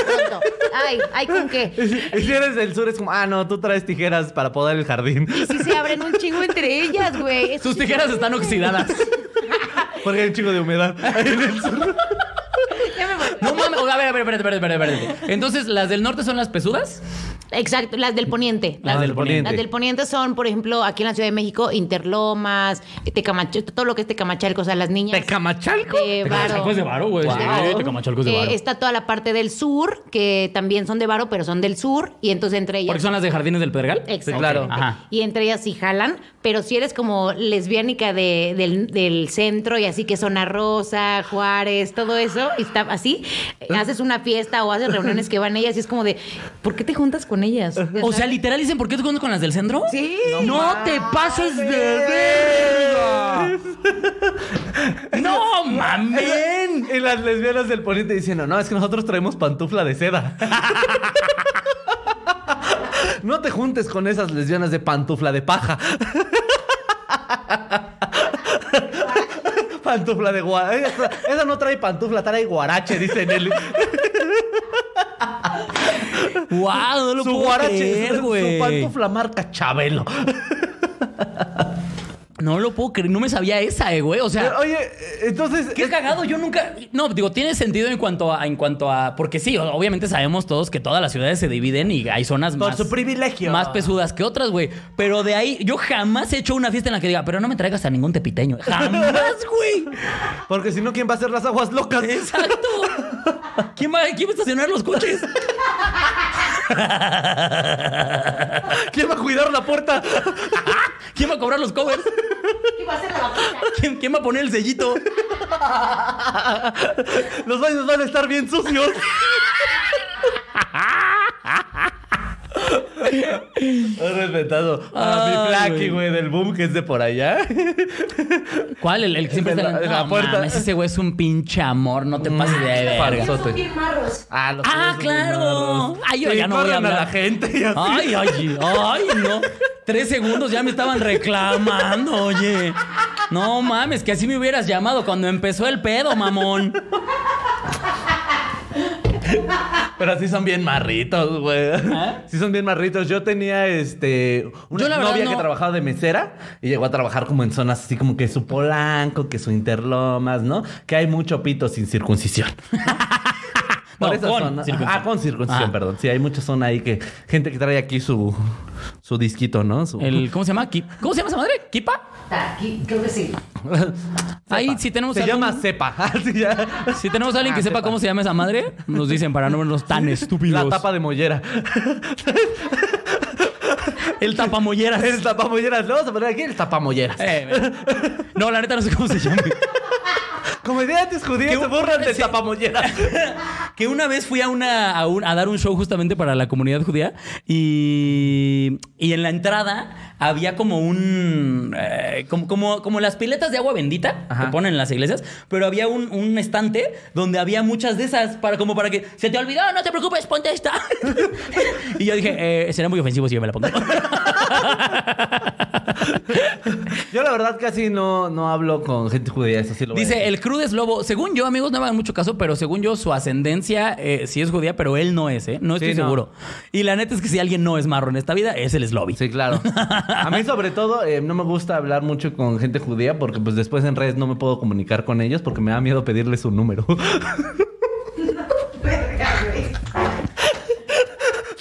Ay, ay, ¿con qué? y si eres del sur, es como, ah, no, tú traes tijeras para podar el jardín. Sí se abren un chingo entre ellas, güey. Sus tijeras están oxidadas. Porque hay un chico de humedad. ahí en el sur. Ya me voy. No mames. A ver, a ver, espérate, espérate, espérate. Entonces, ¿las del norte son las pesudas? Exacto, las del poniente. Las Ah, del del poniente. Las del poniente son, por ejemplo, aquí en la Ciudad de México, Interlomas, Tecamachalco, todo lo que es Tecamachalco, o sea, las niñas. ¿Tecamachalco? De. Tecamachalco es de varo, güey. Wow. Sí, Tecamachalco es de Eh, varo. está toda la parte del sur, que también son de Varo, pero son del sur, y entonces entre ellas. Porque son las de Jardines del Pedregal. Exacto. claro. Ajá. Y entre ellas sí jalan, pero si eres como lesbiánica de- del, del centro y así que Zona Rosa, Juárez, todo eso, y está así, eh, haces una fiesta o haces reuniones que van ellas y es como de, ¿por qué te juntas con ellas? O sea, literal dicen, ¿por qué te juntas con las del centro? Sí. No, te pases de verga. No mamen. Y las lesbianas del poniente diciendo, no, es que nosotros traemos pantufla de seda. no te juntes con esas lesbianas de pantufla de paja. pantufla de guarache. Esa, esa no trae pantufla, trae guarache, dice Nelly. Wow, no lo su puedo guarache, creer, su güey. pantufla marca Chabelo. No lo puedo creer. No me sabía esa, eh, güey. O sea... Oye, entonces... Qué cagado, yo nunca. No, digo, tiene sentido en cuanto a. En cuanto a porque sí, obviamente sabemos todos que todas las ciudades se dividen y hay zonas Por más. su privilegio. Más pesudas que otras, güey. Pero de ahí, yo jamás he hecho una fiesta en la que diga, pero no me traigas a ningún tepiteño. Jamás, güey. Porque si no, ¿quién va a hacer las aguas locas? Exacto. ¿Quién va, ¿Quién va a estacionar los coches? ¿Quién va a cuidar la puerta? ¿Quién va a cobrar los covers? ¿Qué va a hacer la vaquita? ¿Quién, quién va a poner el sellito? Los baños van a estar bien sucios. He respetado a mi. Flaky, güey, del boom que es de por allá. ¿Cuál? El, el que siempre En está la- en en la puerta. puerta. ese güey es un pinche amor. No te pases de verga. Ah, los Ah, claro. Ay, yo Sí, ya no voy a hablar. la gente. y así. Ay, ay, ay, no. Tres segundos ya me estaban reclamando, oye. No mames, que así me hubieras llamado cuando empezó el pedo, mamón. Pero así son bien marritos, güey. Sí son bien marritos. Yo tenía, este... Una Yo, novia que trabajaba de mesera y llegó a trabajar como en zonas así como que su Polanco, que su Interlomas, ¿no? Que hay mucho pito sin circuncisión. Por No, esa con zona. circuncisión. Ah, con circuncisión, Ah. perdón. Sí, hay mucha zona ahí que... Gente que trae aquí su... Su disquito, ¿no? Su... El, ¿Cómo se llama? ¿Cómo se llama esa madre? ¿Kipa? Aquí, creo que sí. Ahí, si tenemos Se algún- llama cepa. Así ya. Si tenemos a alguien que Ah, sepa cómo se llama esa madre, nos dicen para no vernos tan estúpidos. La tapa de mollera. El tapamolleras. El tapamolleras. Le vamos a poner aquí el tapamolleras. Eh, no, la neta no sé cómo se llama. Comediantes judíos se borran de sí. tapamolleras. Que una vez fui a una a, un- a dar un show justamente para la comunidad judía y, y en la entrada había como un eh, como, como, como las piletas de agua bendita Ajá. que ponen en las iglesias, pero había un, un estante donde había muchas de esas para como para que se te olvidó, no te preocupes, ponte esta. y yo dije, eh, será muy ofensivo si yo me la pongo. Yo la verdad casi no, no hablo con gente judía, eso sí lo voy a Dice, decir. el crudo es lobo. Según yo, amigos, no me hagan mucho caso, pero según yo, su ascendencia eh, sí es judía, pero él no es, ¿eh? No estoy Sí, no. seguro. Y la neta es que si alguien no es marro en esta vida, es el Slobby. Sí, claro. A mí sobre todo eh, no me gusta hablar mucho con gente judía porque pues después en redes no me puedo comunicar con ellos porque me da miedo pedirles su número.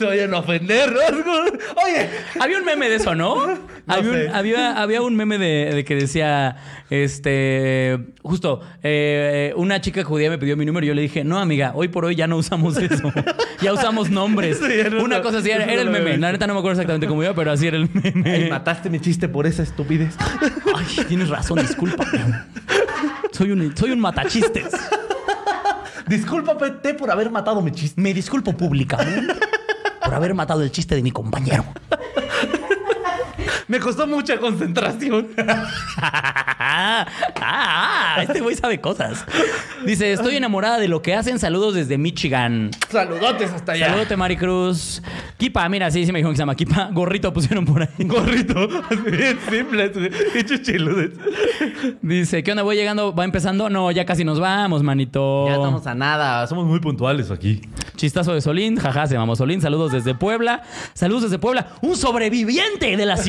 Se vayan a ofender. Oye, Había un meme de eso, ¿no? había, un, había, había un meme de, de que decía, este, justo, eh, una chica judía me pidió mi número y yo le dije, no, amiga, hoy por hoy ya no usamos eso. ya usamos nombres. Sí, era una una- cosa así, era, era el meme. La neta no me acuerdo exactamente cómo iba, pero así era el meme. Ay, mataste mi chiste por esa estupidez. Ay, tienes razón, disculpa. Soy un, soy un matachistes. Discúlpate por haber matado mi chiste. Me disculpo públicamente por haber matado el chiste de mi compañero. Me costó mucha concentración. ah, ah, este güey sabe cosas. Dice, estoy enamorada de lo que hacen. Saludos desde Michigan. Saludotes hasta allá. Saludote, Maricruz. Kipa, mira, sí, sí me dijeron que se llama Kipa. Gorrito pusieron por ahí. Gorrito. Así bien simple. Dice, ¿qué onda? Voy llegando, va empezando. No, ya casi nos vamos, manito. Ya estamos a nada. Somos muy puntuales aquí. Chistazo de Solín, jaja, se llamó Solín. Saludos desde Puebla. Saludos desde Puebla. Un sobreviviente de las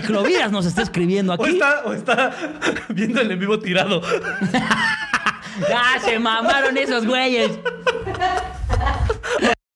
nos está escribiendo O aquí. está, o está viendo el en vivo tirado. ¡Ya se mamaron esos güeyes!